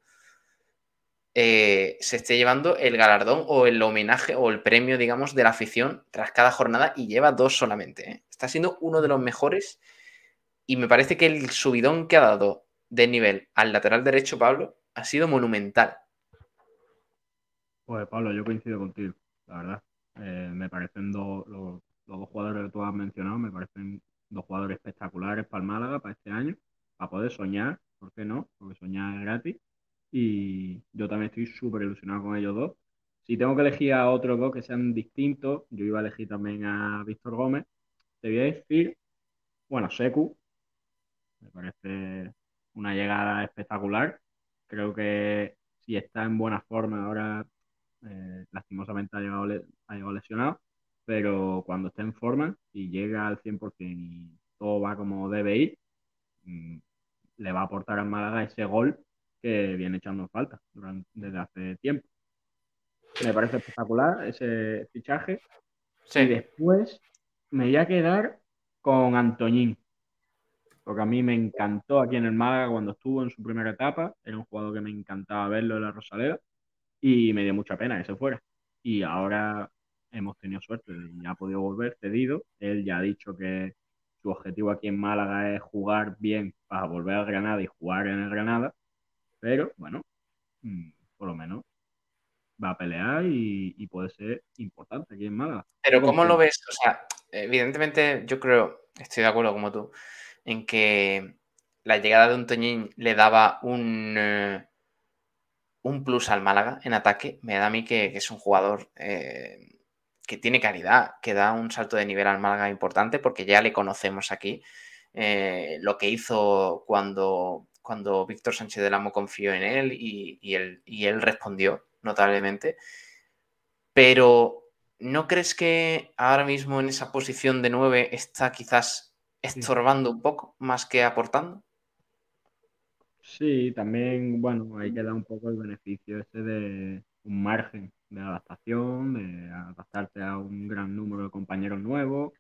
eh, se esté llevando el galardón o el homenaje o el premio, digamos, de la afición tras cada jornada y lleva dos solamente. ¿eh? Está siendo uno de los mejores y me parece que el subidón que ha dado de nivel al lateral derecho, Pablo, ha sido monumental. Pues Pablo, yo coincido contigo, la verdad. Eh, me parecen dos, los, los, dos jugadores que tú has mencionado, me parecen dos jugadores espectaculares para el Málaga, para este año, para poder soñar, ¿por qué no? Porque soñar es gratis y yo también estoy súper ilusionado con ellos dos. Si tengo que elegir a otros dos que sean distintos, yo iba a elegir también a Víctor Gómez. Te voy a decir, bueno, Secu, me parece una llegada espectacular. Creo que si está en buena forma ahora, eh, lastimosamente ha llegado, ha llegado lesionado, pero cuando esté en forma y llega al 100% y todo va como debe ir, mm, le va a aportar al Málaga ese gol que viene echando falta durante, desde hace tiempo. Me parece espectacular ese fichaje. Y después me voy a quedar con Antoñín, porque a mí me encantó aquí en el Málaga cuando estuvo en su primera etapa. Era un jugador que me encantaba verlo en la Rosaleda y me dio mucha pena que se fuera. Y ahora hemos tenido suerte y ha podido volver cedido. Él ya ha dicho que su objetivo aquí en Málaga es jugar bien para volver al Granada y jugar en el Granada. Pero bueno, mm, por lo menos va a pelear y, puede ser importante aquí en Málaga. Pero ¿cómo lo ves? O sea, evidentemente yo creo, estoy de acuerdo como tú, en que la llegada de un Toñín le daba un, eh, un plus al Málaga en ataque. Me da a mí que, es un jugador eh, que tiene calidad, que da un salto de nivel al Málaga importante porque ya le conocemos aquí. Eh, lo que hizo cuando cuando Víctor Sánchez del Amo confió en él y, él, él respondió notablemente. Pero ¿no crees que ahora mismo en esa posición de 9 está quizás estorbando un poco más que aportando? Sí, también, bueno, ahí queda un poco el beneficio este de un margen de adaptación, de adaptarte a un gran número de compañeros nuevos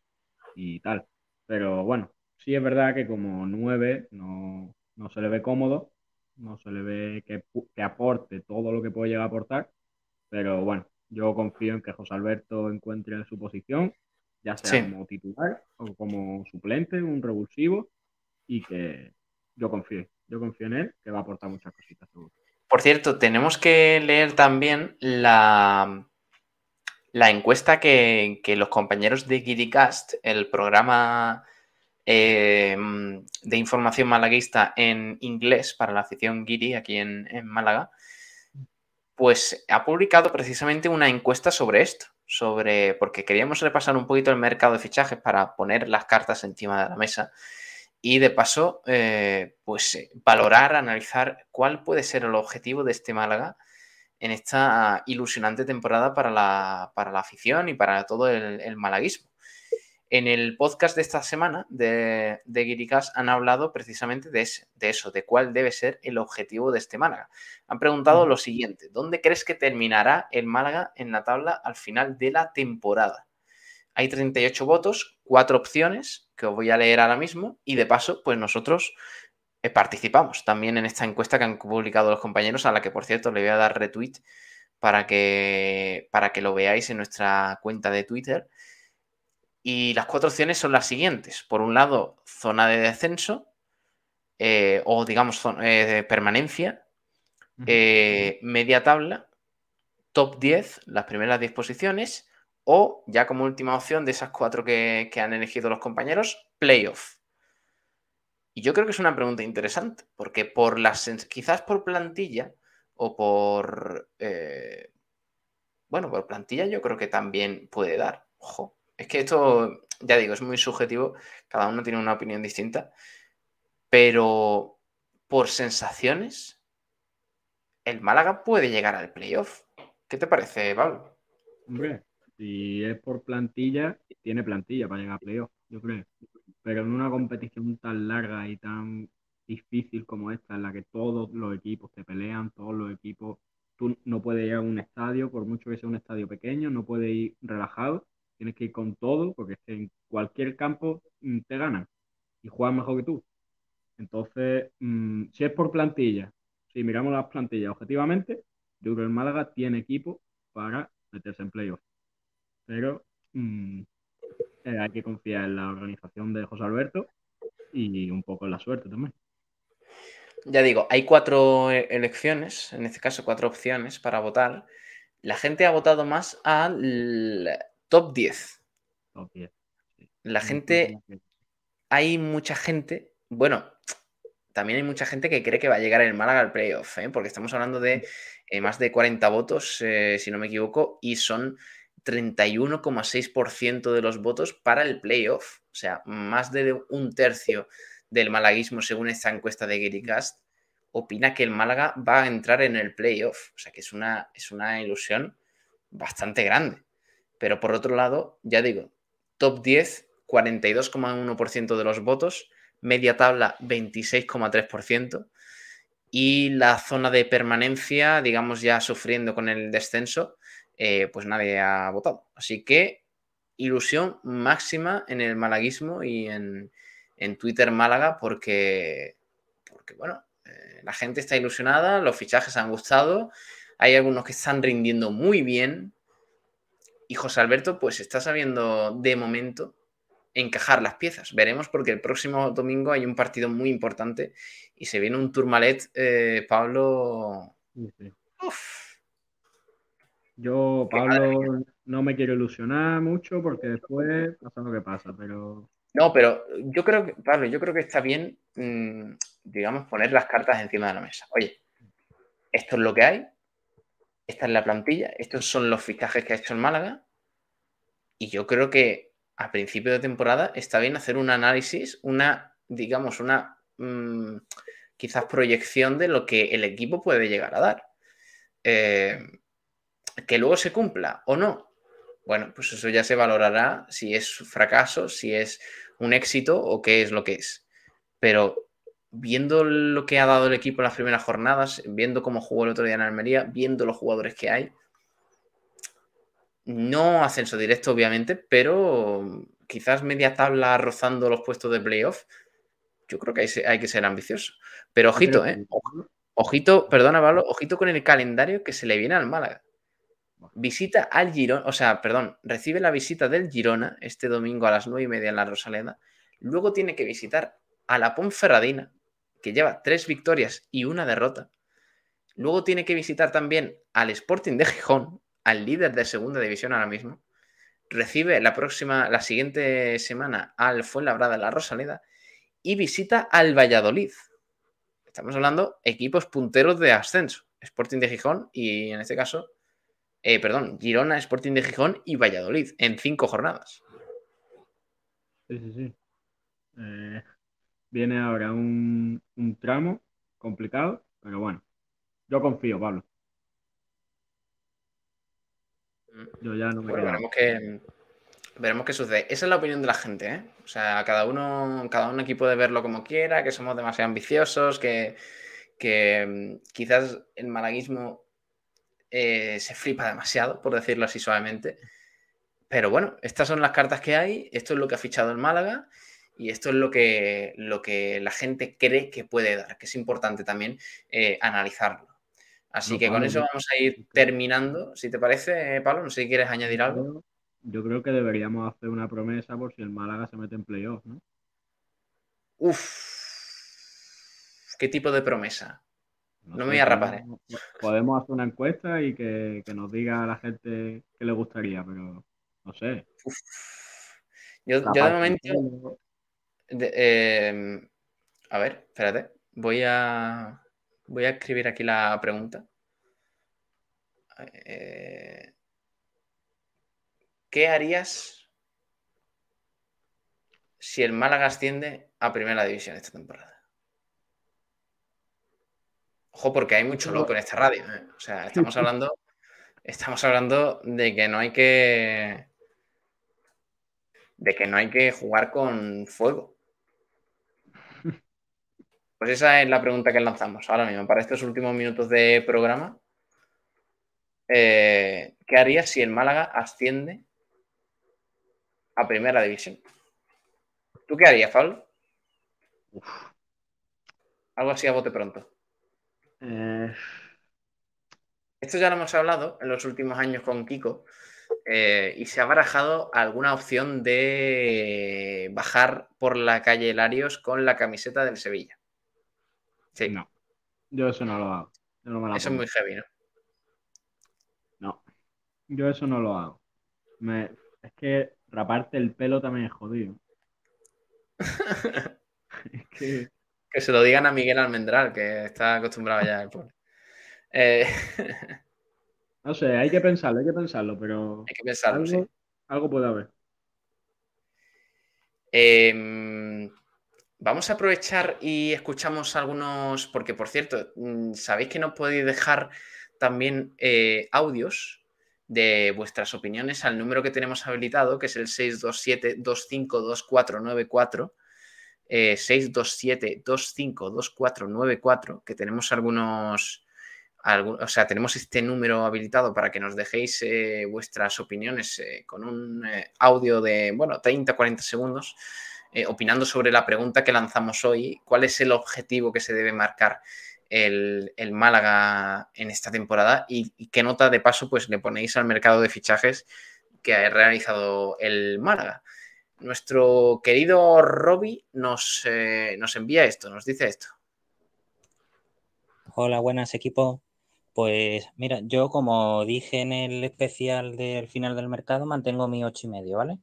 y tal. Pero bueno, sí es verdad que como 9 no, no se le ve cómodo, no se le ve que, aporte todo lo que puede llegar a aportar, pero bueno, yo confío en que José Alberto encuentre su posición, ya sea como titular o como suplente, un revulsivo, y que yo confío, yo confío en él, que va a aportar muchas cositas. Por cierto, tenemos que leer también la, encuesta que, los compañeros de Gidicast, el programa Em, de información malaguista en inglés para la afición guiri aquí en, Málaga, pues ha publicado precisamente una encuesta sobre esto, sobre porque queríamos repasar un poquito el mercado de fichajes para poner las cartas encima de la mesa y de paso, eh, pues eh, valorar, analizar cuál puede ser el objetivo de este Málaga en esta ilusionante temporada para la, para la afición y para todo el malaguismo. En el podcast de esta semana de, de han hablado precisamente de, de, eso, de cuál debe ser el objetivo de este Málaga. Han preguntado lo siguiente, ¿dónde crees que terminará el Málaga en la tabla al final de la temporada? Hay 38 votos, cuatro opciones que os voy a leer ahora mismo y de paso, pues nosotros eh, participamos también en esta encuesta que han publicado los compañeros, a la que por cierto le voy a dar retweet para que, para que lo veáis en nuestra cuenta de Twitter. Y las cuatro opciones son las siguientes. Por un lado, zona de descenso, eh, o digamos, eh, de permanencia, media tabla, top 10, las primeras 10 posiciones, o ya como última opción de esas cuatro que, han elegido los compañeros, playoff. Y yo creo que es una pregunta interesante, porque por las quizás por plantilla o por bueno, por plantilla yo creo que también puede dar. Ojo. Es que esto, ya digo, es muy subjetivo, cada uno tiene una opinión distinta, pero por sensaciones, el Málaga puede llegar al playoff. ¿Qué te parece, Pablo? Hombre, si es por plantilla, tiene plantilla para llegar a playoff, yo creo. Pero en una competición tan larga y tan difícil como esta, en la que todos los equipos te pelean, todos los equipos, tú no puedes ir a un estadio, por mucho que sea un estadio pequeño, no puedes ir relajado, tienes que ir con todo, porque en cualquier campo mm, te ganan y juegan mejor que tú. Entonces, mm, si es por plantilla, si miramos las plantillas objetivamente, yo creo que el Málaga tiene equipo para meterse en playoff. Pero mm, eh, hay que confiar en la organización de José Alberto y un poco en la suerte también. Ya digo, hay cuatro e- elecciones, en este caso cuatro opciones para votar. La gente ha votado más al top 10. Top 10. sí. La gente, hay mucha gente, bueno, también hay mucha gente que cree que va a llegar el Málaga al playoff, ¿eh? porque estamos hablando de eh, más de 40 votos, eh, si no me equivoco, y son 31,6% de los votos para el playoff. O sea, más de un tercio del malaguismo, según esta encuesta de Gericast, opina que el Málaga va a entrar en el playoff. O sea, que es una, es una ilusión bastante grande. Pero por otro lado, ya digo, top 10, 42,1% de los votos, media tabla 26,3% y la zona de permanencia, digamos ya sufriendo con el descenso, eh, pues nadie ha votado. Así que ilusión máxima en el malaguismo y en, en Twitter Málaga porque, porque bueno, eh, la gente está ilusionada, los fichajes han gustado, hay algunos que están rindiendo muy bien y José Alberto pues está sabiendo de momento encajar las piezas. Veremos porque el próximo domingo hay un partido muy importante y se viene un Tourmalet, eh, Pablo. Sí, sí. Uf, Yo, Pablo, no me quiero ilusionar mucho porque después pasa lo que pasa, pero No, pero yo creo que, Pablo, yo creo que está bien, mmm, digamos, poner las cartas encima de la mesa. Oye, esto es lo que hay, esta es la plantilla, estos son los fichajes que ha hecho el Málaga, y yo creo que a principio de temporada está bien hacer un análisis, una, digamos, una mmm, quizás proyección de lo que el equipo puede llegar a dar. Eh, que luego se cumpla o no, bueno, pues eso ya se valorará si es fracaso, si es un éxito o qué es lo que es. Pero viendo lo que ha dado el equipo en las primeras jornadas, viendo cómo jugó el otro día en Almería, viendo los jugadores que hay, no ascenso directo, obviamente, pero quizás media tabla rozando los puestos de playoff, yo creo que hay, hay que ser ambicioso. Pero ojito, ¿eh? Ojito, perdona, Pablo, ojito con el calendario que se le viene al Málaga. Visita al Girona, o sea, perdón, recibe la visita del Girona este domingo a las nueve y media en la Rosaleda. Luego tiene que visitar a la Ponferradina, que lleva tres victorias y una derrota. Luego tiene que visitar también al Sporting de Gijón, al líder de segunda división ahora mismo. Recibe la próxima, la siguiente semana al Fuenlabrada en la Rosaleda y visita al Valladolid. Estamos hablando equipos punteros de ascenso. Sporting de Gijón y en este caso eh, perdón, Girona, Sporting de Gijón y Valladolid en cinco jornadas. Sí, sí, sí. Eh, viene ahora un, un, tramo complicado, pero bueno, yo confío, Pablo. Yo ya no me bueno, veremos que veremos qué sucede. Esa es la opinión de la gente, ¿eh? O sea, cada uno, cada uno aquí puede verlo como quiera, que somos demasiado ambiciosos, que, que quizás el malaguismo eh, se flipa demasiado, por decirlo así suavemente. Pero bueno, estas son las cartas que hay, esto es lo que ha fichado el Málaga y esto es lo que, lo que la gente cree que puede dar, que es importante también eh, analizarlo. Así no, que Pablo, con eso vamos a ir terminando, si te parece, Pablo, no sé si quieres añadir algo. Yo creo que deberíamos hacer una promesa por si el Málaga se mete en playoff, ¿no? Uf, ¿qué tipo de promesa? No, no me voy a rapar. ¿eh? Podemos hacer una encuesta y que, que, nos diga a la gente qué le gustaría, pero no sé. Uf. Yo, yo de momento. De, eh, a ver, espérate. Voy a. Voy a escribir aquí la pregunta. Eh, ¿Qué harías si el Málaga asciende a primera división esta temporada? Ojo, porque hay mucho loco en esta radio. ¿eh? O sea, estamos hablando. estamos hablando de que no hay que. de que no hay que jugar con fuego. Pues esa es la pregunta que lanzamos ahora mismo, para estos últimos minutos de programa. Eh, ¿Qué harías si el Málaga asciende a primera división? ¿Tú qué harías, Pablo? Algo así a bote pronto. Eh, Esto ya lo hemos hablado en los últimos años con Kiko eh, y se ha barajado alguna opción de bajar por la calle Larios con la camiseta del Sevilla. Sí, no, yo eso no lo hago. No me eso es muy heavy, ¿no? No, yo eso no lo hago. Me- Es que raparte el pelo también es jodido. Es que Que se lo digan a Miguel Almendral, que está acostumbrado ya al. Eh, No sé, hay que pensarlo, hay que pensarlo, pero hay que pensarlo, sí. algo, algo puede haber. Eh, vamos a aprovechar y escuchamos algunos, porque por cierto, mm, sabéis que nos podéis dejar también eh, audios de vuestras opiniones al número que tenemos habilitado, que es el 627-252494, eh, 627-252494, que tenemos algunos, algu- o sea, tenemos este número habilitado para que nos dejéis eh, vuestras opiniones eh, con un eh, audio de, bueno, 30-40 segundos, eh, opinando sobre la pregunta que lanzamos hoy, ¿cuál es el objetivo que se debe marcar el, el Málaga en esta temporada? Y, y qué nota de paso pues le ponéis al mercado de fichajes que ha realizado el Málaga. Nuestro querido Robbie nos, eh, nos envía esto, nos dice esto. Hola, buenas equipo. Pues mira, yo como dije en el especial del final del mercado, mantengo mi ocho y medio, ¿vale?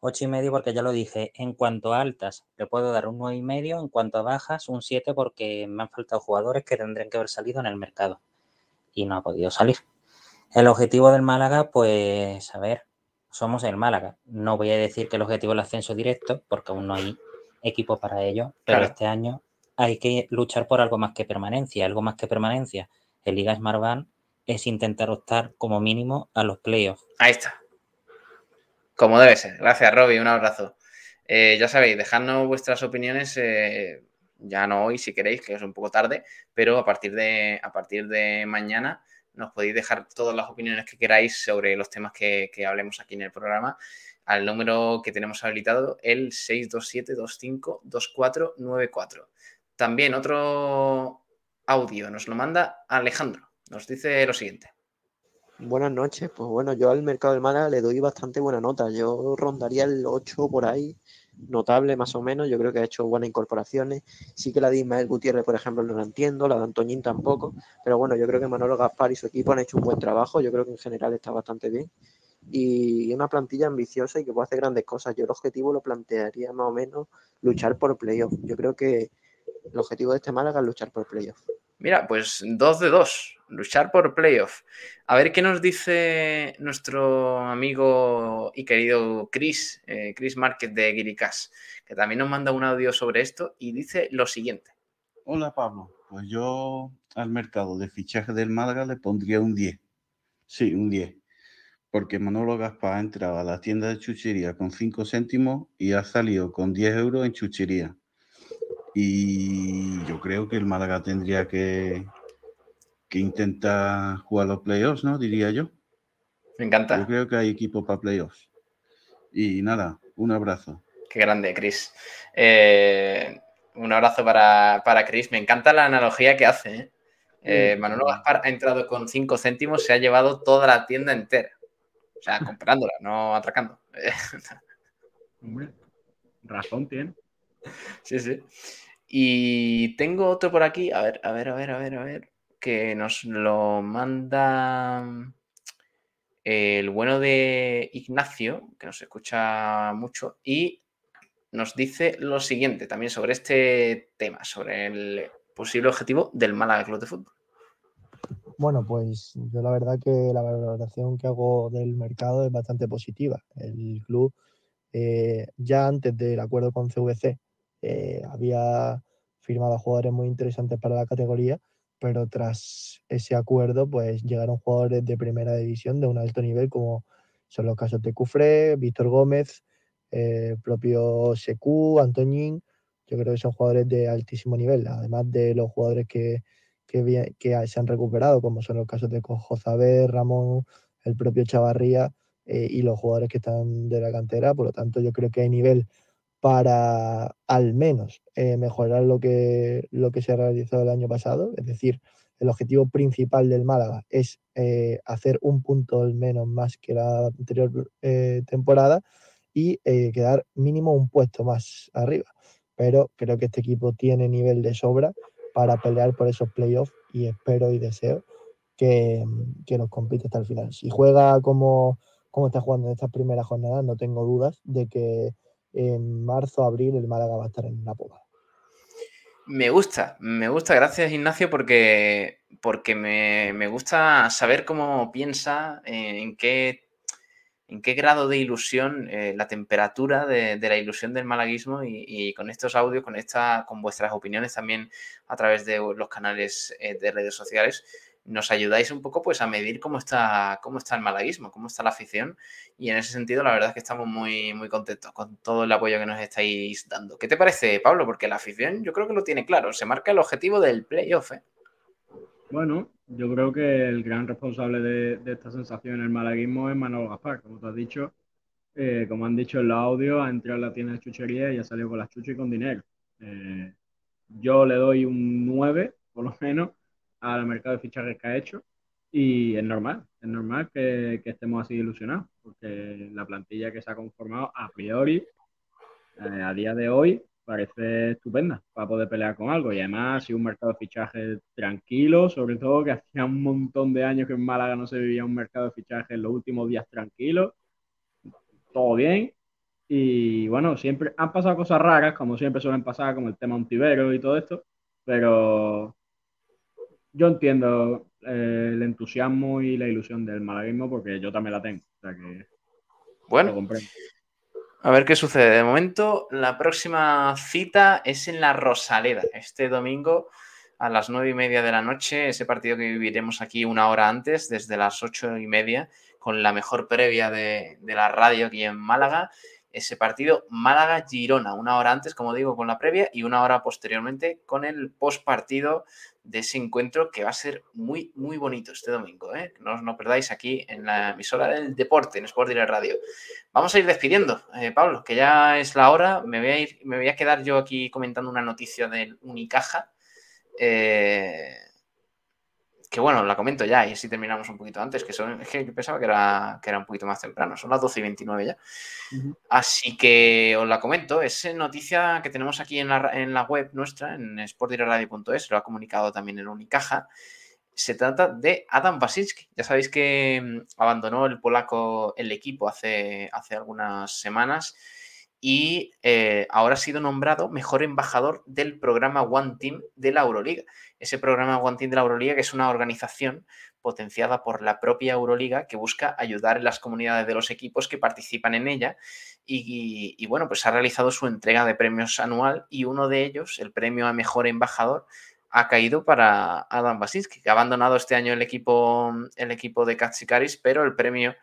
Ocho y medio porque ya lo dije. En cuanto a altas, le puedo dar un nueve y medio. En cuanto a bajas, un 7 porque me han faltado jugadores que tendrían que haber salido en el mercado y no ha podido salir. El objetivo del Málaga, pues a ver, somos el Málaga. No voy a decir que el objetivo es el ascenso directo porque aún no hay equipo para ello, pero Claro. este año hay que luchar por algo más que permanencia. Algo más que permanencia en Liga Smartbank es intentar optar como mínimo a los playoffs. Ahí está. Como debe ser. Gracias, Robbie. Un abrazo. Eh, ya sabéis, dejadnos vuestras opiniones, eh, ya no hoy si queréis, que es un poco tarde, pero a partir de, a partir de mañana nos podéis dejar todas las opiniones que queráis sobre los temas que, hablemos aquí en el programa al número que tenemos habilitado, el 627-252494. También otro audio nos lo manda Alejandro. Nos dice lo siguiente. Buenas noches, pues bueno, yo al mercado del Málaga le doy bastante buena nota. Yo rondaría el 8 por ahí, notable más o menos. Yo creo que ha hecho buenas incorporaciones. Sí que la de Ismael Gutiérrez, por ejemplo, no la entiendo, la de Antoñín tampoco. Pero bueno, yo creo que Manolo Gaspar y su equipo han hecho un buen trabajo. Yo creo que en general está bastante bien. Y una plantilla ambiciosa y que puede hacer grandes cosas. Yo el objetivo lo plantearía más o menos luchar por playoff. Yo creo que el objetivo de este Málaga es luchar por playoff. Mira, pues dos de dos, luchar por playoff. A ver qué nos dice nuestro amigo y querido Chris, eh, Chris Márquez de Guiricas, que también nos manda un audio sobre esto y dice lo siguiente. Hola Pablo, pues yo al mercado de fichaje del Málaga le pondría un 10. Sí, un 10. Porque Manolo Gaspar ha entrado a la tienda de chuchería con 5 céntimos y ha salido con 10 euros en chuchería. Y yo creo que el Málaga tendría que, que intentar jugar los playoffs, ¿no? Diría yo. Me Yo encanta. creo que hay equipo para playoffs. Y nada, un abrazo. Qué grande, Chris. Eh, un abrazo para, para Chris. Me encanta la analogía que hace. ¿eh? Eh, Manolo Gaspar ha entrado con 5 céntimos, se ha llevado toda la tienda entera. O sea, comprándola, no atracando. Hombre, razón tiene. Sí, sí. Y tengo otro por aquí, a ver, a ver, a ver, a ver, a ver, que nos lo manda el bueno de Ignacio, que nos escucha mucho, y nos dice lo siguiente también sobre este tema, sobre el posible objetivo del Málaga Club de Fútbol. Bueno, pues yo la verdad que la valoración que hago del mercado es bastante positiva. El club eh, ya antes del acuerdo con CVC eh, había firmado jugadores muy interesantes para la categoría pero tras ese acuerdo, pues llegaron jugadores de primera división de un alto nivel, como son los casos de Cufré, Víctor Gómez, eh, propio Secu, Antoñín. Yo creo que son jugadores de altísimo nivel, además de los jugadores que, que, se han recuperado, como son los casos de Jozabé, Ramón, el propio Chavarría eh, y los jugadores que están de la cantera. Por lo tanto, yo creo que hay nivel para al menos eh, mejorar lo que, lo que se ha realizado el año pasado. Es decir, el objetivo principal del Málaga es eh, hacer un punto al menos más que la anterior eh, temporada y quedar mínimo un puesto más arriba. Pero creo que este equipo tiene nivel de sobra para pelear por esos playoffs y espero y deseo que, que los compite hasta el final. Si juega como, como está jugando en estas primeras jornadas, no tengo dudas de que en marzo, abril, el Málaga va a estar en la popa. Me gusta, me gusta, gracias Ignacio, porque, porque me, gusta saber cómo piensa, eh, en qué, en qué grado de ilusión, eh, la temperatura de, la ilusión del malaguismo y, con estos audios, con, esta, con vuestras opiniones también a través de los canales eh, de redes sociales, nos ayudáis un poco pues a medir cómo está, cómo está el malaguismo, cómo está la afición y en ese sentido la verdad es que estamos muy, muy contentos con todo el apoyo que nos estáis dando. ¿Qué te parece, Pablo? Porque la afición yo creo que lo tiene claro, se marca el objetivo del playoff. ¿eh? Bueno, yo creo que el gran responsable de, esta sensación en el malaguismo es Manuel Gaspar, como te has dicho, eh, como han dicho en los audios, ha entrado en la tienda de chuchería y ha salido con las chuchas y con dinero. Eh, yo le doy un 9, por lo menos, al mercado de fichajes que ha hecho y es normal, es normal que, estemos así ilusionados, porque la plantilla que se ha conformado a priori, eh, a día de hoy, parece estupenda para poder pelear con algo. Y además, si un mercado de fichajes tranquilo, sobre todo que hacía un montón de años que en Málaga no se vivía un mercado de fichajes en los últimos días tranquilos, todo bien. Y bueno, siempre han pasado cosas raras, como siempre suelen pasar, como el tema Ontivero y todo esto, pero yo entiendo eh, el entusiasmo y la ilusión del malaguismo porque yo también la tengo. O sea que bueno, a ver qué sucede. De momento, la próxima cita es en la Rosaleda, este domingo a las nueve y media de la noche, ese partido que viviremos aquí una hora antes, desde las ocho y media, con la mejor previa de, de la radio aquí en Málaga ese partido Málaga-Girona, una hora antes, como digo, con la previa y una hora posteriormente con el post partido de ese encuentro que va a ser muy, muy bonito este domingo. ¿eh? No os no perdáis aquí en la emisora del deporte, en Sport Direct Radio. Vamos a ir despidiendo, eh, Pablo, que ya es la hora. Me voy, a ir, me voy a quedar yo aquí comentando una noticia del Unicaja. Eh, que bueno, la comento ya y así terminamos un poquito antes, que son, es que pensaba que era, que era un poquito más temprano, son las 12 y 29 ya. Así que os la comento, es noticia que tenemos aquí en la, en la web nuestra, en sportdireradio.es, lo ha comunicado también el Unicaja. Se trata de Adam Basinski. Ya sabéis que mm, abandonó el polaco el equipo hace, hace algunas semanas y eh, ahora ha sido nombrado mejor embajador del programa One Team de la Euroliga. Ese programa Team de la Euroliga, que es una organización potenciada por la propia Euroliga que busca ayudar en las comunidades de los equipos que participan en ella. Y, bueno, pues ha realizado su entrega de premios anual y uno de ellos, el premio a mejor embajador, ha caído para Adam Basinski, que ha abandonado este año el equipo, el equipo de Katsikaris, pero el premio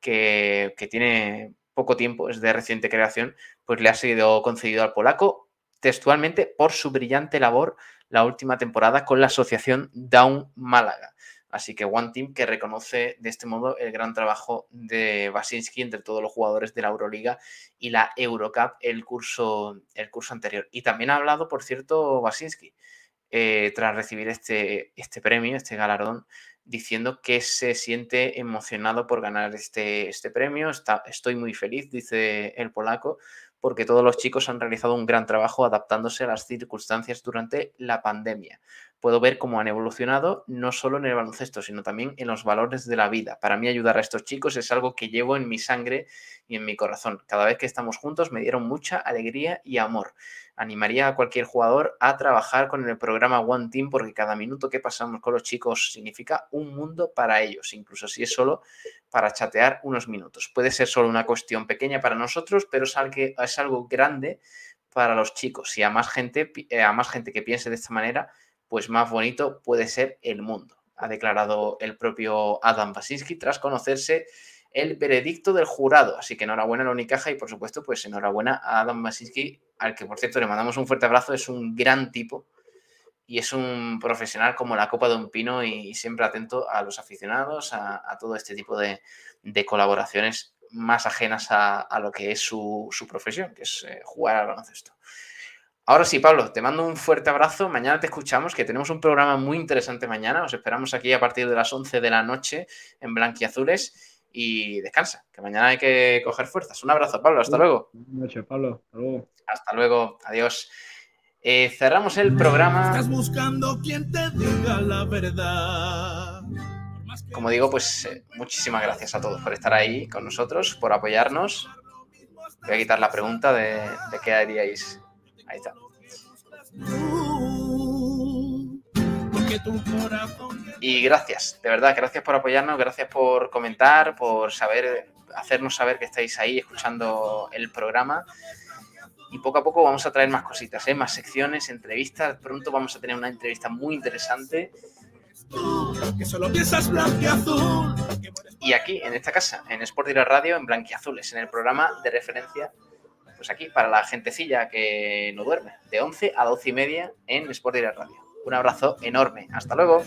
que, que tiene poco tiempo, es de reciente creación, pues le ha sido concedido al polaco textualmente por su brillante labor la última temporada con la asociación Down Málaga. Así que One Team que reconoce de este modo el gran trabajo de Basinski entre todos los jugadores de la Euroliga y la Eurocup el curso, el curso anterior. Y también ha hablado, por cierto, Basinski, eh, tras recibir este, este premio, este galardón, diciendo que se siente emocionado por ganar este, este premio. Está, estoy muy feliz, dice el polaco, porque todos los chicos han realizado un gran trabajo adaptándose a las circunstancias durante la pandemia. Puedo ver cómo han evolucionado no solo en el baloncesto, sino también en los valores de la vida. Para mí ayudar a estos chicos es algo que llevo en mi sangre y en mi corazón. Cada vez que estamos juntos me dieron mucha alegría y amor animaría a cualquier jugador a trabajar con el programa One Team porque cada minuto que pasamos con los chicos significa un mundo para ellos, incluso si es solo para chatear unos minutos. Puede ser solo una cuestión pequeña para nosotros, pero es algo, grande para los chicos y a más gente, eh, a más gente que piense de esta manera, pues más bonito puede ser el mundo, ha declarado el propio Adam Basinski tras conocerse el veredicto del jurado. Así que enhorabuena a la Unicaja y por supuesto, pues enhorabuena a Adam Basinski, al que por cierto le mandamos un fuerte abrazo, es un gran tipo y es un profesional como la copa de un pino y, siempre atento a los aficionados, a, todo este tipo de, colaboraciones más ajenas a, lo que es su, profesión, que es eh, jugar al baloncesto. Ahora sí, Pablo, te mando un fuerte abrazo. Mañana te escuchamos, que tenemos un programa muy interesante mañana. Os esperamos aquí a partir de las 11 de la noche en Blanquiazules. Y descansa, que mañana hay que coger fuerzas. Un abrazo, Pablo. Hasta luego. Buenas noches, Pablo. Hasta luego. Hasta luego. Adiós. Eh, cerramos el programa. Estás buscando quien te diga la verdad. Como digo, pues eh, muchísimas gracias a todos por estar ahí con nosotros, por apoyarnos. Voy a quitar la pregunta de, de qué haríais Ahí está. Y gracias, de verdad, gracias por apoyarnos, gracias por comentar, por saber, hacernos saber que estáis ahí escuchando el programa. Y poco a poco vamos a traer más cositas, ¿eh? más secciones, entrevistas. Pronto vamos a tener una entrevista muy interesante. Y aquí, en esta casa, en Sport Direct Radio, en Blanquiazules, en el programa de referencia pues aquí para la gentecilla que no duerme, de 11 a 12 y media en Sport Direct Radio. Un abrazo enorme. Hasta luego.